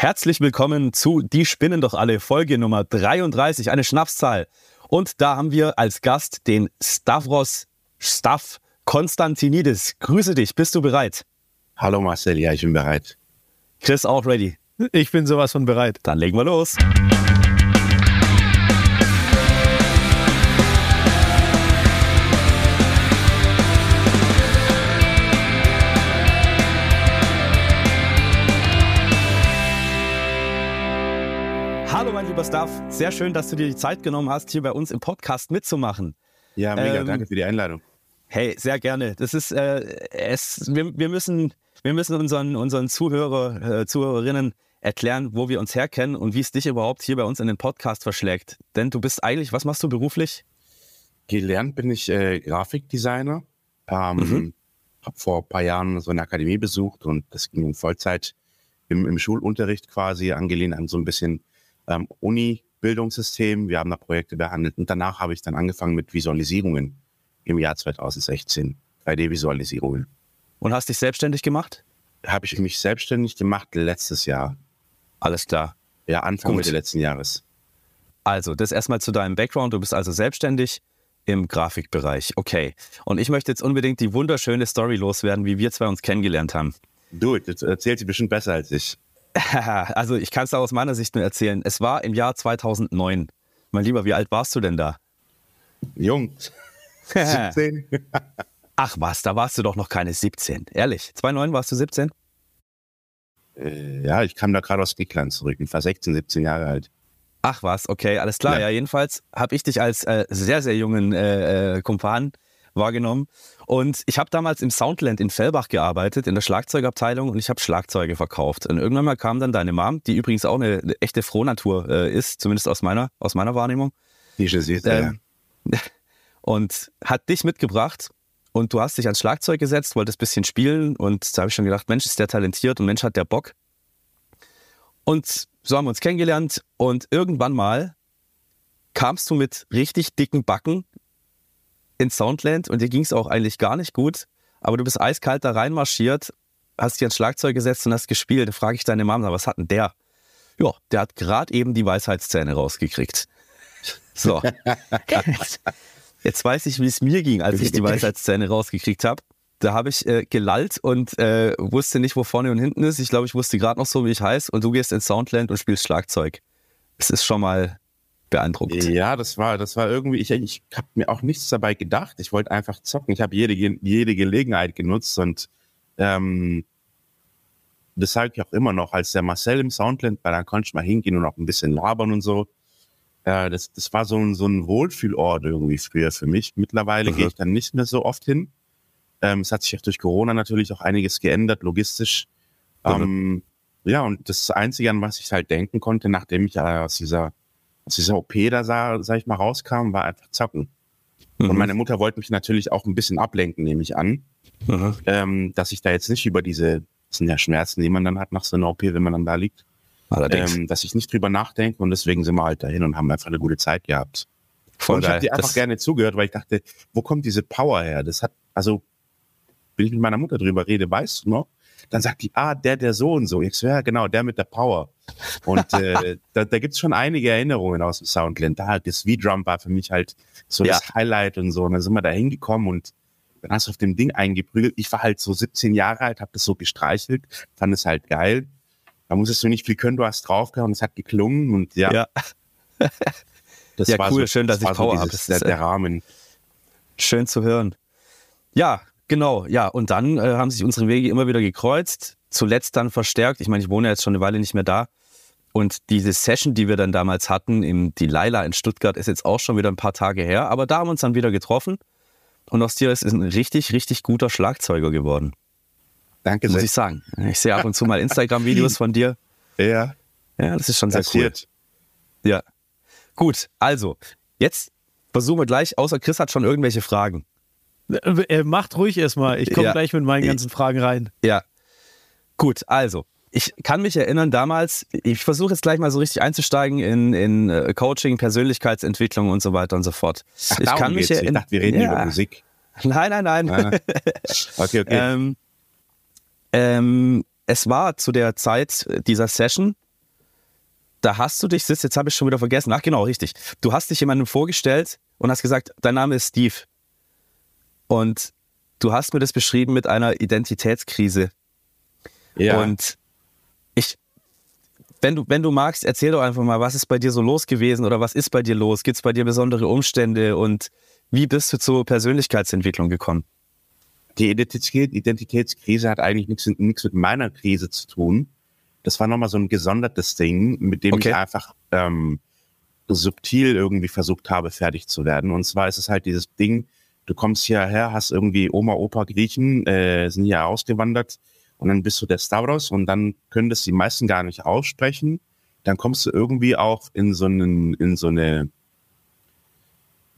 Herzlich willkommen zu Die Spinnen doch alle, Folge Nummer 33, eine Schnapszahl. Und da haben wir als Gast den Stavros Staff Konstantinidis. Grüße dich, bist du bereit? Hallo Marcel, ja, ich bin bereit. Chris auch ready. Ich bin sowas von bereit. Dann legen wir los. Lieber Staff, sehr schön, dass du dir die Zeit genommen hast, hier bei uns im Podcast mitzumachen. Ja, mega, ähm, danke für die Einladung. Hey, sehr gerne. Das ist äh, es. Wir, wir, müssen, wir müssen unseren, unseren Zuhörer, äh, Zuhörerinnen erklären, wo wir uns herkennen und wie es dich überhaupt hier bei uns in den Podcast verschlägt. Denn du bist eigentlich, was machst du beruflich? Gelernt bin ich äh, Grafikdesigner. Ähm, mhm. Habe vor ein paar Jahren so eine Akademie besucht und das ging in Vollzeit im, im Schulunterricht quasi angelehnt an so ein bisschen ähm, Uni-Bildungssystem. Wir haben da Projekte behandelt und danach habe ich dann angefangen mit Visualisierungen im Jahr 2016. 3D-Visualisierungen. Und hast dich selbstständig gemacht? Habe ich mich selbstständig gemacht letztes Jahr. Alles klar. Ja, Anfang Mitte letzten Jahres. Also, das erstmal zu deinem Background. Du bist also selbstständig im Grafikbereich. Okay. Und ich möchte jetzt unbedingt die wunderschöne Story loswerden, wie wir zwei uns kennengelernt haben. Du, das erzählt sie bestimmt besser als ich. Also, ich kann es aus meiner Sicht nur erzählen. Es war im Jahr 2009. Mein Lieber, wie alt warst du denn da? Jung. 17. Ach was, da warst du doch noch keine 17. Ehrlich, 2009 warst du 17? Äh, ja, ich kam da gerade aus Griechenland zurück. Ich war 16, 17 Jahre alt. Ach was, okay, alles klar. Ja, ja jedenfalls habe ich dich als äh, sehr, sehr jungen äh, äh, Kumpan wahrgenommen. Und ich habe damals im Soundland in Fellbach gearbeitet, in der Schlagzeugabteilung und ich habe Schlagzeuge verkauft. Und irgendwann mal kam dann deine Mom, die übrigens auch eine, eine echte Frohnatur äh, ist, zumindest aus meiner, aus meiner Wahrnehmung. Die ich sehe, ähm, ja. Und hat dich mitgebracht und du hast dich ans Schlagzeug gesetzt, wolltest ein bisschen spielen und da habe ich schon gedacht, Mensch, ist der talentiert und Mensch hat der Bock. Und so haben wir uns kennengelernt und irgendwann mal kamst du mit richtig dicken Backen ins Soundland und dir ging es auch eigentlich gar nicht gut, aber du bist eiskalt da reinmarschiert, hast dich ans Schlagzeug gesetzt und hast gespielt. Da frage ich deine Mama, was hat denn der? Ja, der hat gerade eben die Weisheitszähne rausgekriegt. So. Jetzt weiß ich, wie es mir ging, als ich die Weisheitszähne rausgekriegt habe. Da habe ich äh, gelallt und äh, wusste nicht, wo vorne und hinten ist. Ich glaube, ich wusste gerade noch so, wie ich heiße. Und du gehst ins Soundland und spielst Schlagzeug. Es ist schon mal beeindruckend. Ja, das war, das war irgendwie, ich, ich habe mir auch nichts dabei gedacht. Ich wollte einfach zocken. Ich habe jede, jede Gelegenheit genutzt und ähm, das sage ich auch immer noch, als der Marcel im Soundland war, dann konnte ich mal hingehen und auch ein bisschen labern und so. Äh, das, das war so ein, so ein Wohlfühlort irgendwie früher für mich. Mittlerweile mhm. gehe ich dann nicht mehr so oft hin. Ähm, es hat sich auch durch Corona natürlich auch einiges geändert, logistisch. Mhm. Ähm, ja, und das Einzige, an was ich halt denken konnte, nachdem ich aus dieser, aus dieser OP da, sah, sag ich mal, rauskam, war einfach zocken. Mhm. Und meine Mutter wollte mich natürlich auch ein bisschen ablenken, nehme ich an. Mhm. Ähm, dass ich da jetzt nicht über diese, das sind ja Schmerzen, die man dann hat nach so einer OP, wenn man dann da liegt. Ähm, dass ich nicht drüber nachdenke und deswegen sind wir halt dahin und haben einfach eine gute Zeit gehabt. Voll und ich habe dir einfach gerne zugehört, weil ich dachte, wo kommt diese Power her? Das hat, also, wenn ich mit meiner Mutter drüber rede, weißt du noch? Dann sagt die, ah, der, der so und so. Ich so, ja, genau, der mit der Power. Und äh, da, da gibt es schon einige Erinnerungen aus dem Soundland. Da das V-Drum war für mich halt so ja. das Highlight und so. Und dann sind wir da hingekommen und dann hast du auf dem Ding eingeprügelt. Ich war halt so 17 Jahre alt, habe das so gestreichelt, fand es halt geil. Da musstest du nicht viel können, du hast draufgehauen, es hat geklungen und ja. Ja, das ja war cool, so, schön, dass ich Power so habe. Das ist der, der Rahmen. Schön zu hören. Ja, genau, ja. Und dann äh, haben sich unsere Wege immer wieder gekreuzt, zuletzt dann verstärkt. Ich meine, ich wohne jetzt schon eine Weile nicht mehr da. Und diese Session, die wir dann damals hatten, im die Laila in Stuttgart, ist jetzt auch schon wieder ein paar Tage her. Aber da haben wir uns dann wieder getroffen. Und aus dir ist ein richtig, richtig guter Schlagzeuger geworden. Danke sehr. Muss ich sagen. Ich sehe ab und zu mal Instagram-Videos von dir. Ja. Ja, das ist schon sehr Passiert. cool. Ja. Gut, also, jetzt versuchen wir gleich, außer Chris hat schon irgendwelche Fragen. Äh, äh macht ruhig erstmal. Ich komme ja. gleich mit meinen ganzen Fragen rein. Ja. Gut, also, ich kann mich erinnern, damals, ich versuche jetzt gleich mal so richtig einzusteigen in, in äh, Coaching, Persönlichkeitsentwicklung und so weiter und so fort. Ach, ich kann mich erinnern. Ich dachte, wir reden ja. über Musik. Nein, nein, nein. Ah. Okay, okay. ähm, ähm, es war zu der Zeit dieser Session, da hast du dich, Sitz, jetzt habe ich schon wieder vergessen. Ach genau, richtig. Du hast dich jemandem vorgestellt und hast gesagt, dein Name ist Steve. Und du hast mir das beschrieben mit einer Identitätskrise. Ja. Und ich, wenn du, wenn du magst, erzähl doch einfach mal, was ist bei dir so los gewesen oder was ist bei dir los? Gibt es bei dir besondere Umstände und wie bist du zur Persönlichkeitsentwicklung gekommen? Die Identität, Identitätskrise hat eigentlich nichts, nichts mit meiner Krise zu tun. Das war nochmal so ein gesondertes Ding, mit dem Okay. ich einfach ähm, subtil irgendwie versucht habe, fertig zu werden. Und zwar ist es halt dieses Ding, du kommst hierher, hast irgendwie Oma, Opa, Griechen, äh, sind hier ausgewandert und dann bist du der Stavros und dann können das die meisten gar nicht aussprechen. Dann kommst du irgendwie auch in so, einen, in so eine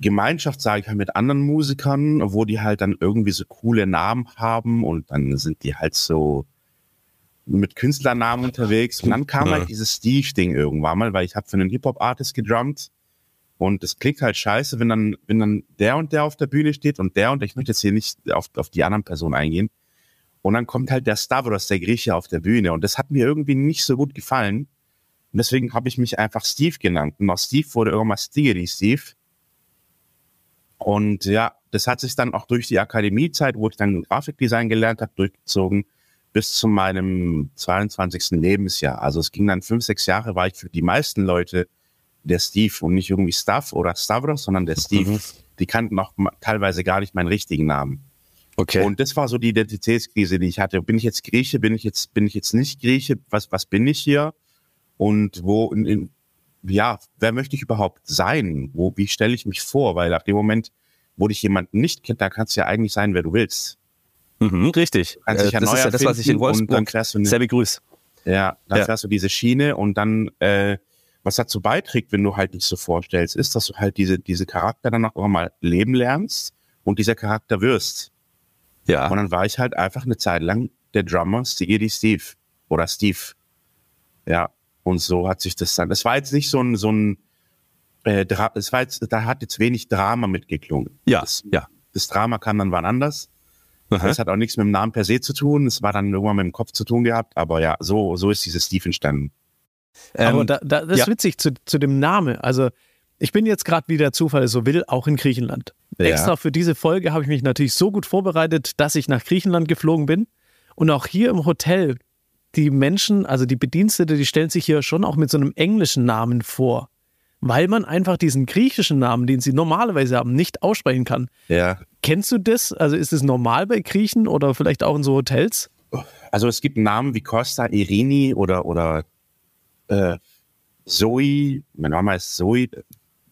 Gemeinschaft, sage ich mal, mit anderen Musikern, wo die halt dann irgendwie so coole Namen haben und dann sind die halt so mit Künstlernamen unterwegs. Und dann kam Ja. halt dieses Steve-Ding irgendwann mal, weil ich habe für einen Hip-Hop-Artist gedrummt und es klingt halt scheiße, wenn dann, wenn dann der und der auf der Bühne steht und der und ich möchte jetzt hier nicht auf, auf die anderen Personen eingehen. Und dann kommt halt der Stavros, der Grieche, auf der Bühne und das hat mir irgendwie nicht so gut gefallen. Und deswegen habe ich mich einfach Steve genannt. Und aus Steve wurde irgendwann Stiggity Steve. Und ja, das hat sich dann auch durch die Akademiezeit, wo ich dann Grafikdesign gelernt habe, durchgezogen bis zu meinem 22. Lebensjahr. Also es ging dann fünf, sechs Jahre, war ich für die meisten Leute der Steve und nicht irgendwie Stav oder Stavros, sondern der Steve. Mhm. Die kannten auch teilweise gar nicht meinen richtigen Namen. Okay. Und das war so die Identitätskrise, die ich hatte. Bin ich jetzt Grieche? Bin ich jetzt, bin ich jetzt nicht Grieche? Was, was bin ich hier? Und wo, in, in, ja, wer möchte ich überhaupt sein? Wo, wie stelle ich mich vor? Weil ab dem Moment, wo dich jemand nicht kennt, da kannst du ja eigentlich sein, wer du willst. mhm, richtig. Kannst Äh, dich ja das neu ist ja das, was ich in erfinden und dann Wolfsburg du sehr begrüße. ja, dann Ja. fährst du diese Schiene und dann, äh, was dazu beiträgt, wenn du halt nicht so vorstellst, ist, dass du halt diese, diese Charakter dann auch mal leben lernst und dieser Charakter wirst. Ja. Und dann war ich halt einfach eine Zeit lang der Drummer Steve Steve oder Steve. Ja, und so hat sich das dann. Es war jetzt nicht so ein, so ein, äh, es war jetzt, da hat jetzt wenig Drama mitgeklungen. Ja, Das, ja. das Drama kam dann wann anders. Aha. Das hat auch nichts mit dem Namen per se zu tun. Es war dann irgendwann mit dem Kopf zu tun gehabt. Aber ja, so, so ist dieses Steve entstanden. Aber Ähm, da, da, das ist ja. witzig zu, zu dem Namen. Also ich bin jetzt gerade, wie der Zufall es so will, auch in Griechenland. Ja. Extra für diese Folge habe ich mich natürlich so gut vorbereitet, dass ich nach Griechenland geflogen bin. Und auch hier im Hotel, die Menschen, also die Bedienstete, die stellen sich hier schon auch mit so einem englischen Namen vor. Weil man einfach diesen griechischen Namen, den sie normalerweise haben, nicht aussprechen kann. Ja. Kennst du das? Also ist es normal bei Griechen oder vielleicht auch in so Hotels? Also es gibt Namen wie Costa, Irini oder, oder äh, Zoe. Meine Mama ist Zoe.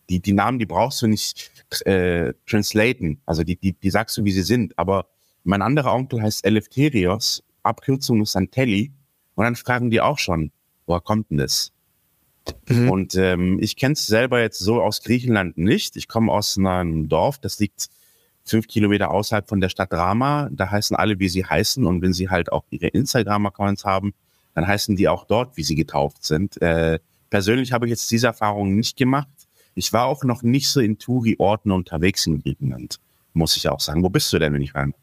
Die, die Namen, die brauchst du nicht äh, translaten. Also die, die, die sagst du, wie sie sind. Aber mein anderer Onkel heißt Eleftherios. Abkürzung ist Santelli. Und dann fragen die auch schon, woher kommt denn das? Mhm. Und ähm, ich kenne es selber jetzt so aus Griechenland nicht. Ich komme aus einem Dorf, das liegt fünf Kilometer außerhalb von der Stadt Drama. Da heißen alle, wie sie heißen. Und wenn sie halt auch ihre Instagram-Accounts haben, dann heißen die auch dort, wie sie getauft sind. Äh, persönlich habe ich jetzt diese Erfahrung nicht gemacht. Ich war auch noch nicht so in Touri-Orten unterwegs in Griechenland, muss ich auch sagen. Wo bist du denn, wenn ich rein?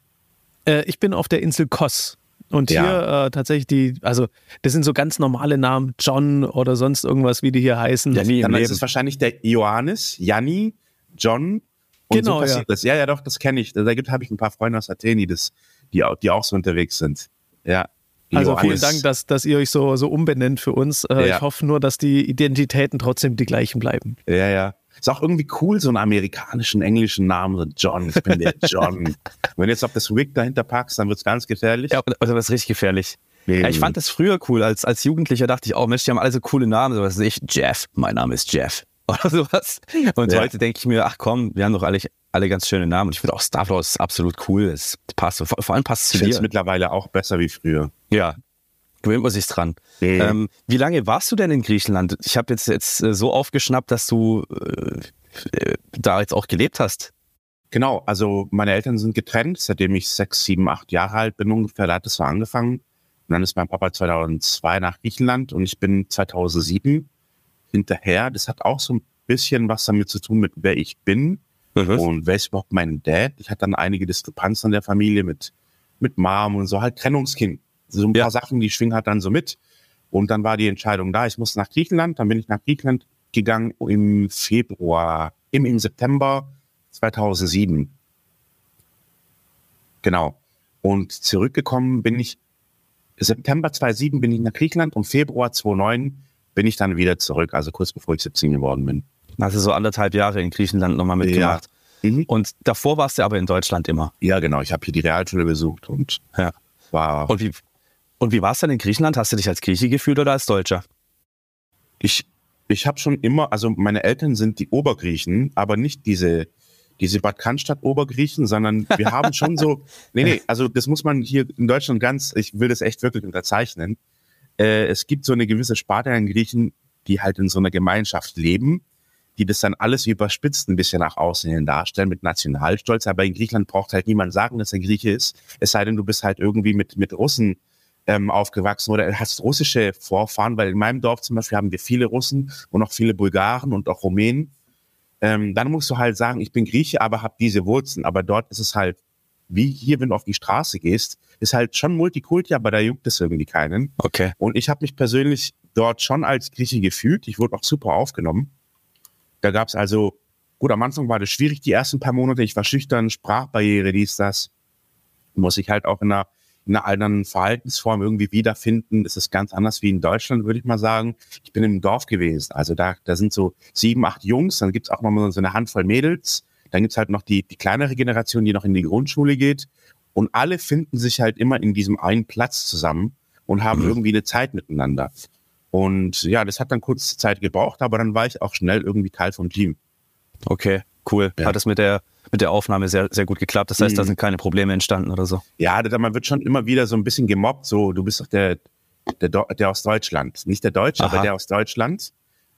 Äh, ich bin auf der Insel Kos. Und Ja. hier äh, tatsächlich die, also das sind so ganz normale Namen, John oder sonst irgendwas, wie die hier heißen. Ja, nie Dann ist es wahrscheinlich der Johannes, Janni, John. Und Genau, so passiert das. Ja, ja, doch, das kenne ich. Da gibt habe ich ein paar Freunde aus Athen, die das, die, auch- die auch so unterwegs sind. Ja. Also Johannes. vielen Dank, dass, dass ihr euch so, so umbenennt für uns. Äh, Ja. Ich hoffe nur, dass die Identitäten trotzdem die gleichen bleiben. Ja, ja. Ist auch irgendwie cool, so einen amerikanischen, englischen Namen, so John. Ich bin der John. Wenn du jetzt auf das Wig dahinter packst, dann wird's ganz gefährlich. Ja, also das ist richtig gefährlich. Ja, ich fand das früher cool. Als, als Jugendlicher dachte ich, oh Mensch, die haben alle so coole Namen. So was ich, Jeff, mein Name ist Jeff. Oder sowas. Und Ja. heute denke ich mir, ach komm, wir haben doch alle, alle ganz schöne Namen. Und ich finde auch Star Wars ist absolut cool. Es passt. Vor, vor allem passt es ich zu dir. mittlerweile auch besser wie früher. Ja. Gewöhnt man sich dran. Mhm. Ähm, wie lange warst du denn in Griechenland? Ich habe jetzt, jetzt äh, so aufgeschnappt, dass du äh, äh, da jetzt auch gelebt hast. Genau, also meine Eltern sind getrennt, seitdem ich sechs, sieben, acht Jahre alt bin ungefähr. Da hat es so angefangen. Und dann ist mein Papa 2002 nach Griechenland und ich bin 2007 hinterher. Das hat auch so ein bisschen was damit zu tun mit wer ich bin und wer ist überhaupt mein Dad. Ich hatte dann einige Diskrepanzen in der Familie mit, mit Mom und so halt Trennungskind. So ein Ja. paar Sachen, die schwingen halt dann so mit. Und dann war die Entscheidung da, ich muss nach Griechenland. Dann bin ich nach Griechenland gegangen im Februar, im, im September 2007. Genau. Und zurückgekommen bin ich, September 2007 bin ich nach Griechenland und Februar 2009 bin ich dann wieder zurück, also kurz bevor ich 17 geworden bin. Also so anderthalb Jahre in Griechenland nochmal mitgemacht. Ja. Mhm. Und davor warst du aber in Deutschland immer. Ja, genau. Ich habe hier die Realschule besucht und ja. war. Und wie, und wie war es denn in Griechenland? Hast du dich als Grieche gefühlt oder als Deutscher? Ich, ich habe schon immer, also meine Eltern sind die Obergriechen, aber nicht diese, diese Bad Cannstatt Obergriechen, sondern wir haben schon so, nee, nee, also das muss man hier in Deutschland ganz, ich will das echt wirklich unterzeichnen. Äh, es gibt so eine gewisse Sparte an Griechen, die halt in so einer Gemeinschaft leben, die das dann alles überspitzt ein bisschen nach außen hin darstellen mit Nationalstolz. Aber in Griechenland braucht halt niemand sagen, dass er Grieche ist. Es sei denn, du bist halt irgendwie mit, mit Russen ähm, aufgewachsen oder hast russische Vorfahren, weil in meinem Dorf zum Beispiel haben wir viele Russen und auch viele Bulgaren und auch Rumänen. Ähm, dann musst du halt sagen, ich bin Grieche, aber habe diese Wurzeln. Aber dort ist es halt, wie hier, wenn du auf die Straße gehst, ist halt schon Multikulti, aber da juckt es irgendwie keinen. Okay. Und ich habe mich persönlich dort schon als Grieche gefühlt. Ich wurde auch super aufgenommen. Da gab es also, gut, am Anfang war das schwierig, die ersten paar Monate. Ich war schüchtern, Sprachbarriere, dies, das. Muss ich halt auch in einer in einer anderen Verhaltensform irgendwie wiederfinden. Das ist ganz anders wie in Deutschland, würde ich mal sagen. Ich bin im Dorf gewesen. Also da, da sind so sieben, acht Jungs, dann gibt's auch noch mal so eine Handvoll Mädels. Dann gibt's halt noch die, die kleinere Generation, die noch in die Grundschule geht. Und alle finden sich halt immer in diesem einen Platz zusammen und haben mhm. irgendwie eine Zeit miteinander. Und ja, das hat dann kurz Zeit gebraucht, aber dann war ich auch schnell irgendwie Teil vom Team. Okay, cool. Ja. Hat das mit der mit der Aufnahme sehr, sehr gut geklappt. Das heißt, mhm. da sind keine Probleme entstanden oder so. Ja, man wird schon immer wieder so ein bisschen gemobbt. So, du bist doch der, der, der aus Deutschland. Nicht der Deutsche, Aha. aber der aus Deutschland.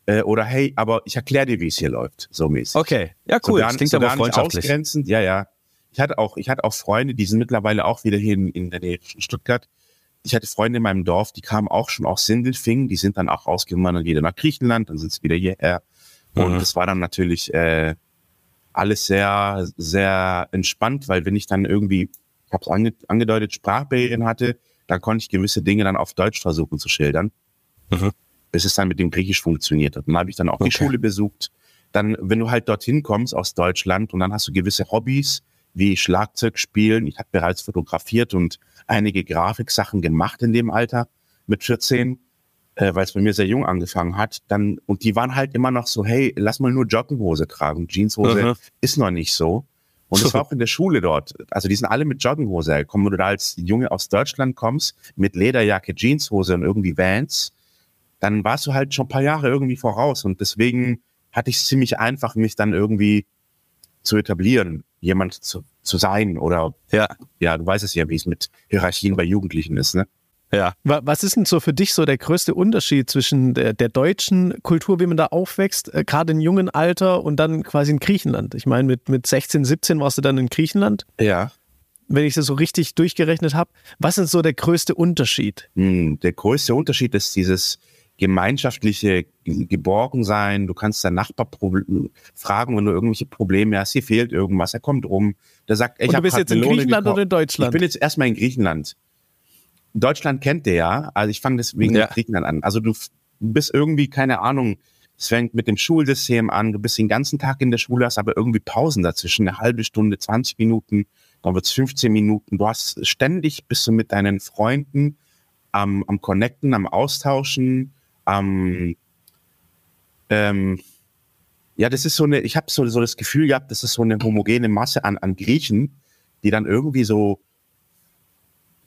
Äh, oder hey, aber ich erkläre dir, wie es hier läuft, so mäßig. Okay, ja cool. So gar, das klingt so aber freundschaftlich. Ausgrenzend. Ja, ja. Ich hatte auch, ich hatte auch Freunde, die sind mittlerweile auch wieder hier in, in der Nähe von Stuttgart. Ich hatte Freunde in meinem Dorf, die kamen auch schon aus Sindelfingen, die sind dann auch ausgewandert wieder nach Griechenland, dann sind sie wieder hierher. Und mhm. das war dann natürlich äh, alles sehr, sehr entspannt, weil wenn ich dann irgendwie, ich habe es ange angedeutet, Sprachbarrieren hatte, dann konnte ich gewisse Dinge dann auf Deutsch versuchen zu schildern, mhm. bis es dann mit dem Griechisch funktioniert hat. Dann habe ich dann auch okay. die Schule besucht. Dann, wenn du halt dorthin kommst aus Deutschland und dann hast du gewisse Hobbys, wie Schlagzeug spielen. Ich habe bereits fotografiert und einige Grafiksachen gemacht in dem Alter mit 14 äh, weil es bei mir sehr jung angefangen hat, dann, und die waren halt immer noch so, hey, lass mal nur Jogginghose tragen. Jeanshose mhm. ist noch nicht so. Und es war auch in der Schule dort. Also die sind alle mit Jogginghose gekommen. Wenn du da als Junge aus Deutschland kommst, mit Lederjacke, Jeanshose und irgendwie Vans, dann warst du halt schon ein paar Jahre irgendwie voraus. Und deswegen hatte ich es ziemlich einfach, mich dann irgendwie zu etablieren, jemand zu, zu sein. Oder ja, ja, du weißt es ja, wie es mit Hierarchien bei Jugendlichen ist, ne? Ja. Was ist denn so für dich so der größte Unterschied zwischen der, der deutschen Kultur, wie man da aufwächst, äh, gerade im jungen Alter und dann quasi in Griechenland? Ich meine, mit, mit 16, 17 warst du dann in Griechenland. Ja. Wenn ich das so richtig durchgerechnet habe. Was ist so der größte Unterschied? Hm, der größte Unterschied ist dieses gemeinschaftliche Geborgensein. Du kannst deinen Nachbar fragen, wenn du irgendwelche Probleme hast. Hier fehlt irgendwas, er kommt rum. Der sagt, ich habe Du bist jetzt in Griechenland oder in Deutschland? Ich bin jetzt erstmal in Griechenland. Deutschland kennt der ja, also ich fange deswegen ja. mit Griechenland an. Also du bist irgendwie, keine Ahnung, es fängt mit dem Schulsystem an, du bist den ganzen Tag in der Schule, hast aber irgendwie Pausen dazwischen, eine halbe Stunde, 20 Minuten, dann wird's 15 Minuten. Du hast ständig, bist du mit deinen Freunden am, am Connecten, am Austauschen, am ähm, ja, das ist so eine, ich habe so, so das Gefühl gehabt, das ist so eine homogene Masse an, an Griechen, die dann irgendwie so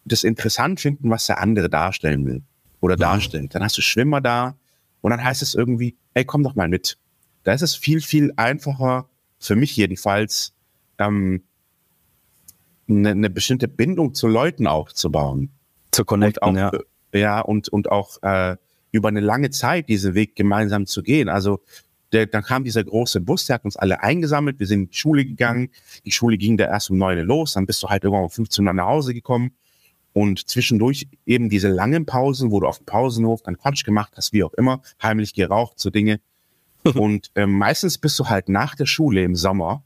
das interessant finden, was der andere darstellen will oder ja. darstellt. Dann hast du Schwimmer da und dann heißt es irgendwie, ey, komm doch mal mit. Da ist es viel, viel einfacher, für mich jedenfalls, ähm, eine, eine bestimmte Bindung zu Leuten aufzubauen. Zu connecten, auch, ja. Ja, und, und auch äh, über eine lange Zeit diesen Weg gemeinsam zu gehen. Also der, dann kam dieser große Bus, der hat uns alle eingesammelt, wir sind in die Schule gegangen. Die Schule ging da erst um neun los, dann bist du halt irgendwann um 15 Uhr nach Hause gekommen. Und zwischendurch eben diese langen Pausen, wo du auf dem Pausenhof dann Quatsch gemacht hast, wie auch immer, heimlich geraucht, so Dinge. und ähm, meistens bist du halt nach der Schule im Sommer,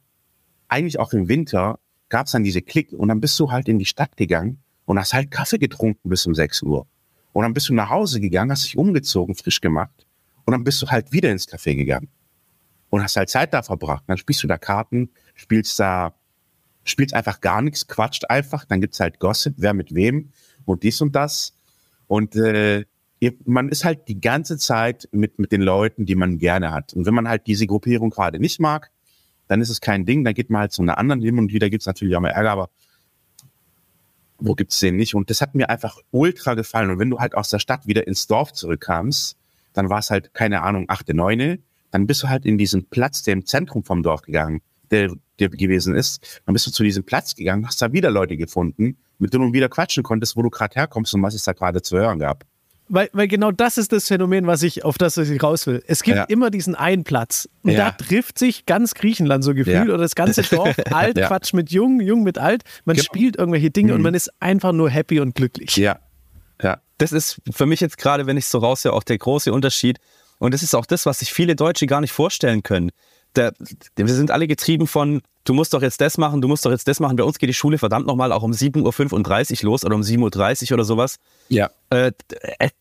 eigentlich auch im Winter, gab es dann diese Klick und dann bist du halt in die Stadt gegangen und hast halt Kaffee getrunken bis um 6 Uhr. Und dann bist du nach Hause gegangen, hast dich umgezogen, frisch gemacht. Und dann bist du halt wieder ins Café gegangen. Und hast halt Zeit da verbracht. Dann spielst du da Karten, spielst da, spielst einfach gar nichts, quatscht einfach. Dann gibt's halt Gossip, wer mit wem und dies und das. Und äh, man ist halt die ganze Zeit mit, mit den Leuten, die man gerne hat. Und wenn man halt diese Gruppierung gerade nicht mag, dann ist es kein Ding, dann geht man halt zu einer anderen hin und wieder gibt's natürlich auch mal Ärger, aber wo gibt's den nicht? Und das hat mir einfach ultra gefallen. Und wenn du halt aus der Stadt wieder ins Dorf zurückkamst, dann war es halt, keine Ahnung, achte, neune, dann bist du halt in diesen Platz, der im Zentrum vom Dorf gegangen, der, der gewesen ist. Dann bist du zu diesem Platz gegangen, hast da wieder Leute gefunden, mit denen du wieder quatschen konntest, wo du gerade herkommst und was es da gerade zu hören gab. Weil, weil genau das ist das Phänomen, was ich, auf das ich raus will. Es gibt Ja. immer diesen einen Platz. Und Ja. da trifft sich ganz Griechenland so gefühlt Ja. oder das ganze Dorf. Alt. Quatsch mit Jung, Jung mit Alt. Man Genau. spielt irgendwelche Dinge und Mhm. man ist einfach nur happy und glücklich. Ja. Ja. Das ist für mich jetzt gerade, wenn ich so raushöre, auch der große Unterschied. Und das ist auch das, was sich viele Deutsche gar nicht vorstellen können. Der, wir sind alle getrieben von, du musst doch jetzt das machen, du musst doch jetzt das machen. Bei uns geht die Schule verdammt nochmal auch um 7.35 Uhr los oder um 7.30 Uhr oder sowas. Ja. Äh,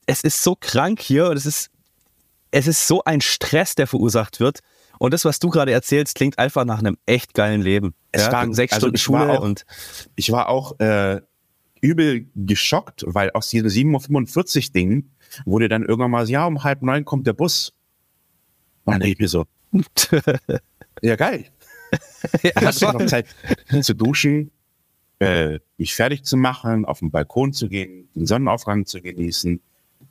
es ist so krank hier und es ist, es ist so ein Stress, der verursacht wird. Und das, was du gerade erzählst, klingt einfach nach einem echt geilen Leben. Es ja, war- sechs also Stunden Schule auch- und Ich war auch äh, übel geschockt, weil aus diesem 7.45 Uhr Ding wurde dann irgendwann mal, ja, um halb neun kommt der Bus. Und dann denke ich mir so, ja geil. Dann hast du noch Zeit zu duschen, äh, mich fertig zu machen, auf den Balkon zu gehen, den Sonnenaufgang zu genießen.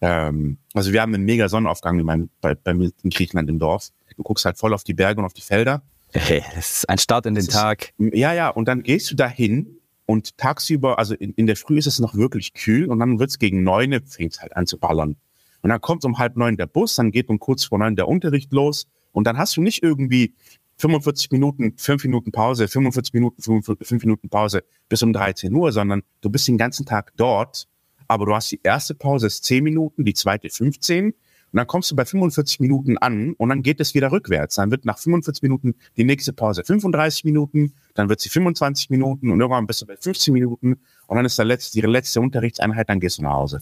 Ähm, also wir haben einen mega Sonnenaufgang in meinem, bei, bei mir in Griechenland im Dorf. Du guckst halt voll auf die Berge und auf die Felder. hey, es ist ein Start in den Das ist- Tag. Ja, ja, und dann gehst du dahin und tagsüber, also in, in der Früh ist es noch wirklich kühl und dann wird's gegen neun, fängt halt an zu ballern. Und dann kommt um halb neun der Bus, dann geht um kurz vor neun der Unterricht los und dann hast du nicht irgendwie 45 Minuten, 5 Minuten Pause, 45 Minuten, 5, Minuten Pause bis um 13 Uhr, sondern du bist den ganzen Tag dort, aber du hast die erste Pause ist 10 Minuten, die zweite 15 und dann kommst du bei 45 Minuten an und dann geht es wieder rückwärts. Dann wird nach 45 Minuten die nächste Pause 35 Minuten, dann wird sie 25 Minuten und irgendwann bist du bei 15 Minuten und dann ist der letzte, die letzte Unterrichtseinheit, dann gehst du nach Hause.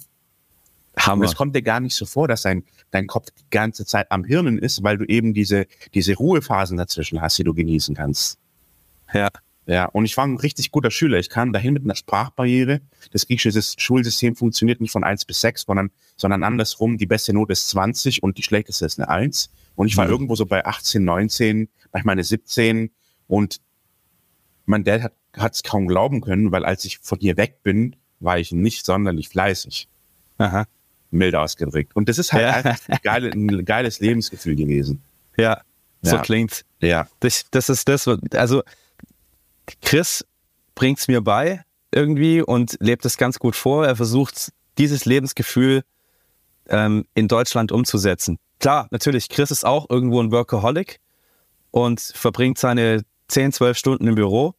Und Hammer. es kommt dir gar nicht so vor, dass dein, dein Kopf die ganze Zeit am Hirnen ist, weil du eben diese, diese Ruhephasen dazwischen hast, die du genießen kannst. Ja. Ja, und ich war ein richtig guter Schüler. Ich kam dahin mit einer Sprachbarriere. Das griechische Sys- Schulsystem funktioniert nicht von 1 bis 6, sondern, sondern andersrum. Die beste Note ist 20 und die schlechteste ist eine 1. Und ich war Mhm. irgendwo so bei 18, 19, manchmal eine 17. Und mein Dad hat es kaum glauben können, weil als ich von hier weg bin, war ich nicht sonderlich fleißig Aha. Mild ausgedrückt. Und das ist halt Ja. einfach ein, geile, ein geiles Lebensgefühl gewesen. Ja, so Ja. klingt's. Ja. Das, das ist das, also Chris bringt's mir bei irgendwie und lebt es ganz gut vor. Er versucht, dieses Lebensgefühl ähm, in Deutschland umzusetzen. Klar, natürlich, Chris ist auch irgendwo ein Workaholic und verbringt seine 10, 12 Stunden im Büro,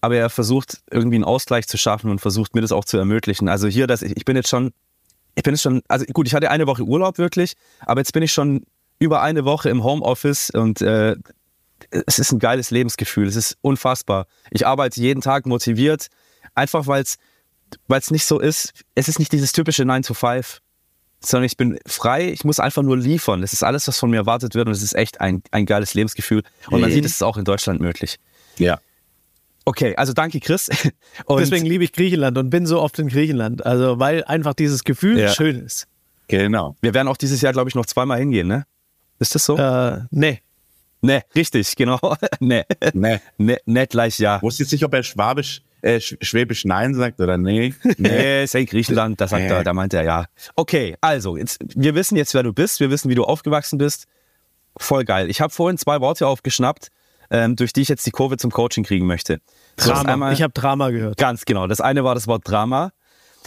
aber er versucht irgendwie einen Ausgleich zu schaffen und versucht mir das auch zu ermöglichen. Also hier, dass ich, ich bin jetzt schon, ich bin jetzt schon, also gut, ich hatte eine Woche Urlaub wirklich, aber jetzt bin ich schon über eine Woche im Homeoffice und äh, es ist ein geiles Lebensgefühl. Es ist unfassbar. Ich arbeite jeden Tag motiviert, einfach weil es weil es nicht so ist. Es ist nicht dieses typische 9 to 5, sondern ich bin frei. Ich muss einfach nur liefern. Das ist alles, was von mir erwartet wird und es ist echt ein, ein geiles Lebensgefühl. Und man sieht, es ist auch in Deutschland möglich. Ja. Okay, also danke, Chris. Und Deswegen liebe ich Griechenland und bin so oft in Griechenland. Also, weil einfach dieses Gefühl Ja. schön ist. Genau. wir werden auch dieses Jahr, glaube ich, noch zweimal hingehen, ne? Ist das so? Äh, nee. Ne, richtig, genau. ne, Nee. ne, nicht gleich ja. Wusste jetzt nicht, ob er Schwabisch, äh, Sch- Schwäbisch Nein sagt oder nee. Nee, ist ja Griechenland, da sagt Nee. er, da meint er ja. Okay, also, jetzt, wir wissen jetzt, wer du bist, wir wissen, wie du aufgewachsen bist. Voll geil. Ich habe vorhin zwei Worte aufgeschnappt, ähm, durch die ich jetzt die Kurve zum Coaching kriegen möchte. Drama. einmal- ich habe Drama gehört. Ganz genau. Das eine war das Wort Drama.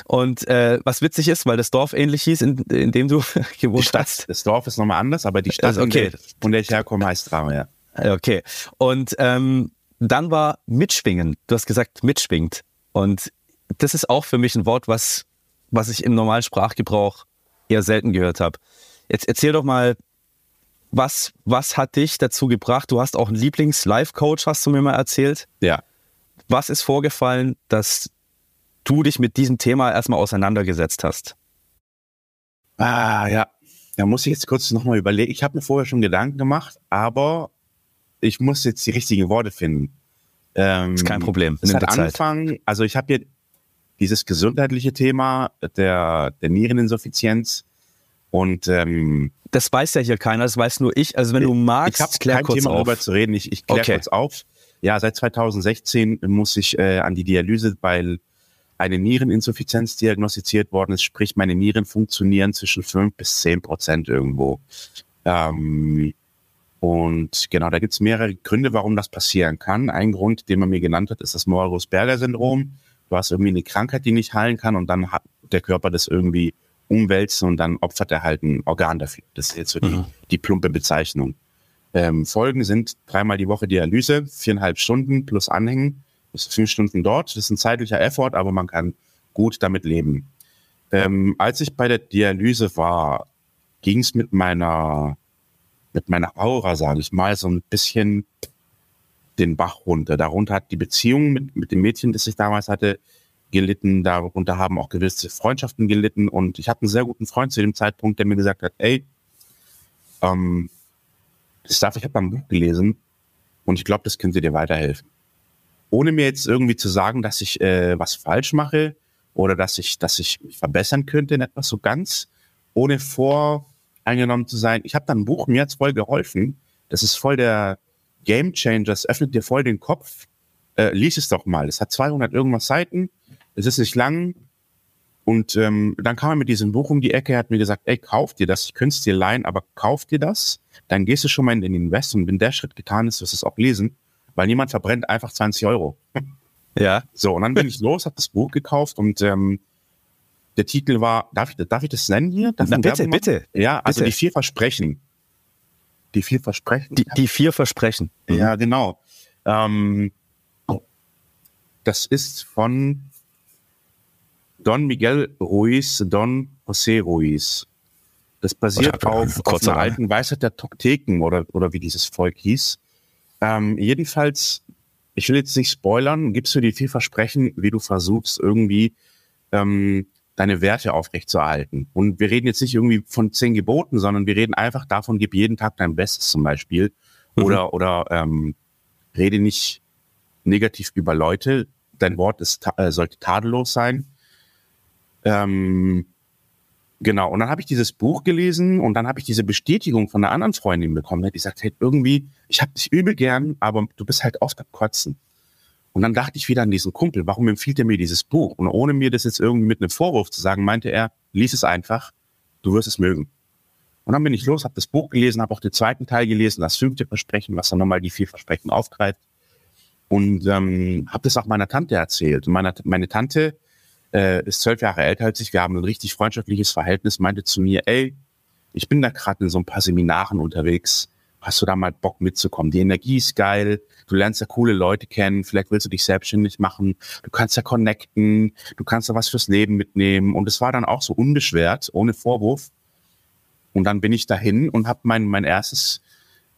Und äh, was witzig ist, weil das Dorf ähnlich hieß, in, in dem du gewohnt Stadt, hast. das Dorf ist nochmal anders, aber die Stadt, Also, okay. der- von der ich herkomme, heißt Drama, ja. Okay. Und ähm, dann war mitschwingen. Du hast gesagt, mitschwingt. Und das ist auch für mich ein Wort, was, was ich im normalen Sprachgebrauch eher selten gehört habe. Jetzt erzähl doch mal, was, was hat dich dazu gebracht? Du hast auch einen Lieblings-Life-Coach, hast du mir mal erzählt. Ja. Was ist vorgefallen, dass du dich mit diesem Thema erstmal auseinandergesetzt hast? Ah, ja. Da muss ich jetzt kurz nochmal überlegen. Ich habe mir vorher schon Gedanken gemacht, aber ich muss jetzt die richtigen Worte finden. Ähm, ist kein Problem. Es hat Anfang, also ich habe hier dieses gesundheitliche Thema der, der Niereninsuffizienz und ähm, das weiß ja hier keiner, das weiß nur ich. Also wenn du magst, ich habe kein kurz Thema auf. darüber zu reden. Ich, ich kläre Okay. kurz auf. Ja, seit 2016 muss ich äh, an die Dialyse, weil eine Niereninsuffizienz diagnostiziert worden ist. Sprich, meine Nieren funktionieren zwischen 5 bis 10 Prozent irgendwo. Ähm, und genau, da gibt es mehrere Gründe, warum das passieren kann. Ein Grund, den man mir genannt hat, ist das Moerbus-Berger-Syndrom. Du hast irgendwie eine Krankheit, die nicht heilen kann und dann hat der Körper das irgendwie umwälzen und dann opfert er halt ein Organ dafür. Das ist jetzt so die, Mhm. die plumpe Bezeichnung. Ähm, Folgen sind dreimal die Woche Dialyse, viereinhalb Stunden plus Anhängen, bis fünf Stunden dort. Das ist ein zeitlicher Effort, aber man kann gut damit leben. Ähm, als ich bei der Dialyse war, ging es mit meiner mit meiner Aura, sage ich mal, so ein bisschen den Bach runter. Darunter hat die Beziehung mit, mit dem Mädchen, das ich damals hatte, gelitten. Darunter haben auch gewisse Freundschaften gelitten. Und ich hatte einen sehr guten Freund zu dem Zeitpunkt, der mir gesagt hat, ey, ähm, das darf, ich habe ein Buch gelesen und ich glaube, das könnte dir weiterhelfen. Ohne mir jetzt irgendwie zu sagen, dass ich äh, was falsch mache oder dass ich, dass ich mich verbessern könnte in etwas so ganz, ohne voreingenommen zu sein. Ich habe dann ein Buch, mir hat's voll geholfen. Das ist voll der Game Changer, es öffnet dir voll den Kopf. Äh, lies es doch mal. Es hat 200 irgendwas Seiten. Es ist nicht lang. Und ähm, dann kam er mit diesem Buch um die Ecke, er hat mir gesagt, ey, kauf dir das, ich könnte es dir leihen, aber kauf dir das, dann gehst du schon mal in den Invest und wenn der Schritt getan ist, wirst du es auch lesen, weil niemand verbrennt einfach 20 Euro. Ja. So, und dann bin ich los, habe das Buch gekauft und ähm, der Titel war, darf ich, darf ich das nennen hier? Darf Na, bitte, bitte. Ja, also bitte. die vier Versprechen. Die vier Versprechen. Die, die vier Versprechen. Mhm. Ja, genau. Ähm, das ist von Don Miguel Ruiz, Don José Ruiz. Das basiert Oder- auf, auf einer alten Weisheit der Tokteken oder, oder wie dieses Volk hieß. Ähm, jedenfalls, ich will jetzt nicht spoilern, gibst du dir vier Versprechen, wie du versuchst, irgendwie ähm, deine Werte aufrechtzuerhalten. Und wir reden jetzt nicht irgendwie von zehn Geboten, sondern wir reden einfach davon, gib jeden Tag dein Bestes zum Beispiel. Mhm. Oder, oder ähm, rede nicht negativ über Leute. Dein Wort ist, äh, sollte tadellos sein. Ähm, genau. Und dann habe ich dieses Buch gelesen und dann habe ich diese Bestätigung von einer anderen Freundin bekommen, die sagt, hey, irgendwie, ich habe dich übel gern, aber du bist halt oft am Kotzen. Und dann dachte ich wieder an diesen Kumpel, warum empfiehlt er mir dieses Buch? Und ohne mir das jetzt irgendwie mit einem Vorwurf zu sagen, meinte er, lies es einfach, du wirst es mögen. Und dann bin ich los, habe das Buch gelesen, habe auch den zweiten Teil gelesen, das fünfte Versprechen, was dann nochmal die vier Versprechen aufgreift. Und ähm, habe das auch meiner Tante erzählt. Und meine, meine Tante äh, ist zwölf Jahre älter als ich, wir haben ein richtig freundschaftliches Verhältnis, meinte zu mir, ey, ich bin da gerade in so ein paar Seminaren unterwegs, hast du da mal Bock mitzukommen? Die Energie ist geil, du lernst ja coole Leute kennen, vielleicht willst du dich selbstständig machen, du kannst ja connecten, du kannst da was fürs Leben mitnehmen. Und es war dann auch so unbeschwert, ohne Vorwurf. Und dann bin ich dahin und habe mein, mein erstes,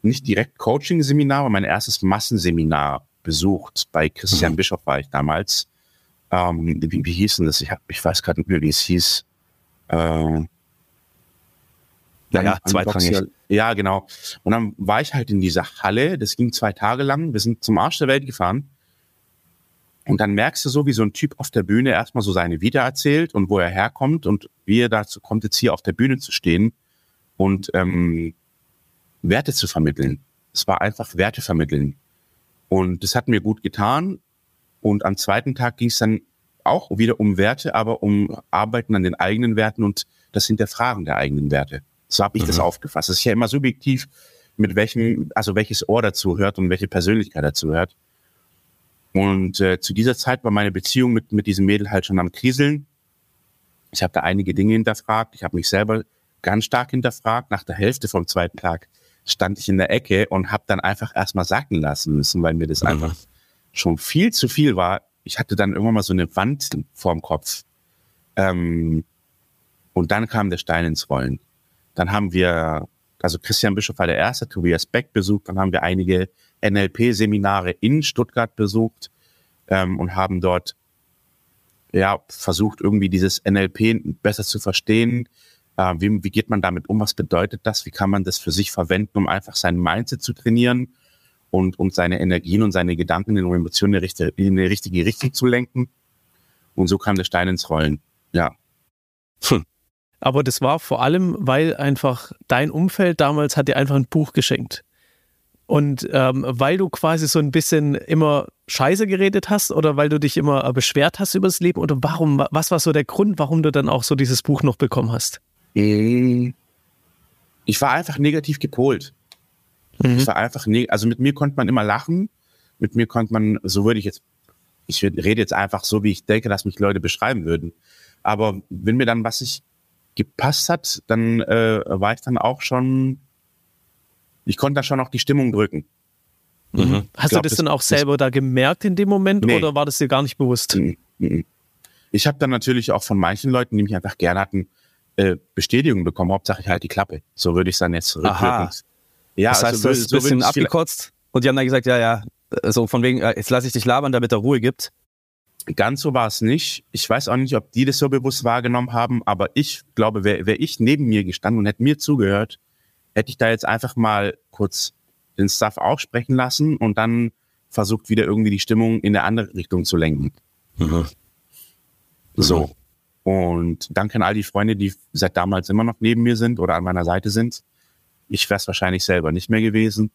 nicht direkt Coaching-Seminar, aber mein erstes Massenseminar besucht. Bei Christian Mhm. Bischof war ich damals. Ähm, wie, wie hieß denn das? Ich, hab, ich weiß gerade nicht mehr, wie es hieß. Äh, Naja, an- zweitrangig. Ja, genau. Und dann war ich halt in dieser Halle, das ging zwei Tage lang, wir sind zum Arsch der Welt gefahren. Und dann merkst du so, wie so ein Typ auf der Bühne erstmal so seine Vita erzählt und wo er herkommt und wie er dazu kommt, jetzt hier auf der Bühne zu stehen und ähm, Werte zu vermitteln. Es war einfach Werte vermitteln. Und das hat mir gut getan. Und am zweiten Tag ging es dann auch wieder um Werte, aber um Arbeiten an den eigenen Werten und das Hinterfragen der eigenen Werte. So habe ich das Mhm. aufgefasst. Es ist ja immer subjektiv, mit welchem, also welches Ohr dazu hört und welche Persönlichkeit dazu hört. Und äh, zu dieser Zeit war meine Beziehung mit, mit diesem Mädel halt schon am Kriseln. Ich habe da einige Dinge hinterfragt. Ich habe mich selber ganz stark hinterfragt. Nach der Hälfte vom zweiten Tag stand ich in der Ecke und habe dann einfach erstmal sacken lassen müssen, weil mir das Mhm. einfach schon viel zu viel war. Ich hatte dann irgendwann mal so eine Wand vorm Kopf. Ähm, und dann kam der Stein ins Rollen. Dann haben wir, also Christian Bischof war der Erste, Tobias Beck besucht, dann haben wir einige NLP-Seminare in Stuttgart besucht ähm, und haben dort ja versucht, irgendwie dieses NLP besser zu verstehen, Äh, wie, wie geht man damit um? Was bedeutet das? Wie kann man das für sich verwenden, um einfach sein Mindset zu trainieren und, und seine Energien und seine Gedanken und Emotionen in die, richtige, in die richtige Richtung zu lenken? Und so kam der Stein ins Rollen. Ja. Hm. Aber das war vor allem, weil einfach dein Umfeld damals hat dir einfach ein Buch geschenkt. Und ähm, weil du quasi so ein bisschen immer Scheiße geredet hast oder weil du dich immer äh, beschwert hast über das Leben oder warum, was war so der Grund, warum du dann auch so dieses Buch noch bekommen hast? Ich war einfach negativ gepolt. Mhm. Ich war einfach, ne also mit mir konnte man immer lachen. Mit mir konnte man, so würde ich jetzt, ich rede jetzt einfach so, wie ich denke, dass mich Leute beschreiben würden. Aber wenn mir dann was nicht gepasst hat, dann äh, war ich dann auch schon ich konnte da schon noch die Stimmung drücken. Mhm. mhm. Hast glaub, du das, das, dann auch selber da gemerkt in dem Moment nee. oder war das dir gar nicht bewusst? Mhm. mhm. Ich habe dann natürlich auch von manchen Leuten, die mich einfach gerne hatten, äh, Bestätigung bekommen. Hauptsache ich halt die Klappe. So würde ich es dann jetzt rückwirkend. Ja, das heißt, also, du hast so ein bisschen abgekotzt und die haben dann gesagt, ja, ja, so von wegen, äh, jetzt lasse ich dich labern, damit er Ruhe gibt. Ganz so war es nicht. Ich weiß auch nicht, ob die das so bewusst wahrgenommen haben, aber ich glaube, wäre wär ich neben mir gestanden und hätte mir zugehört, hätte ich da jetzt einfach mal kurz den Stuff auch sprechen lassen und dann versucht wieder irgendwie die Stimmung in eine andere Richtung zu lenken. Mhm. So. Und danke an all die Freunde, die seit damals immer noch neben mir sind oder an meiner Seite sind. Ich wäre es wahrscheinlich selber nicht mehr gewesen.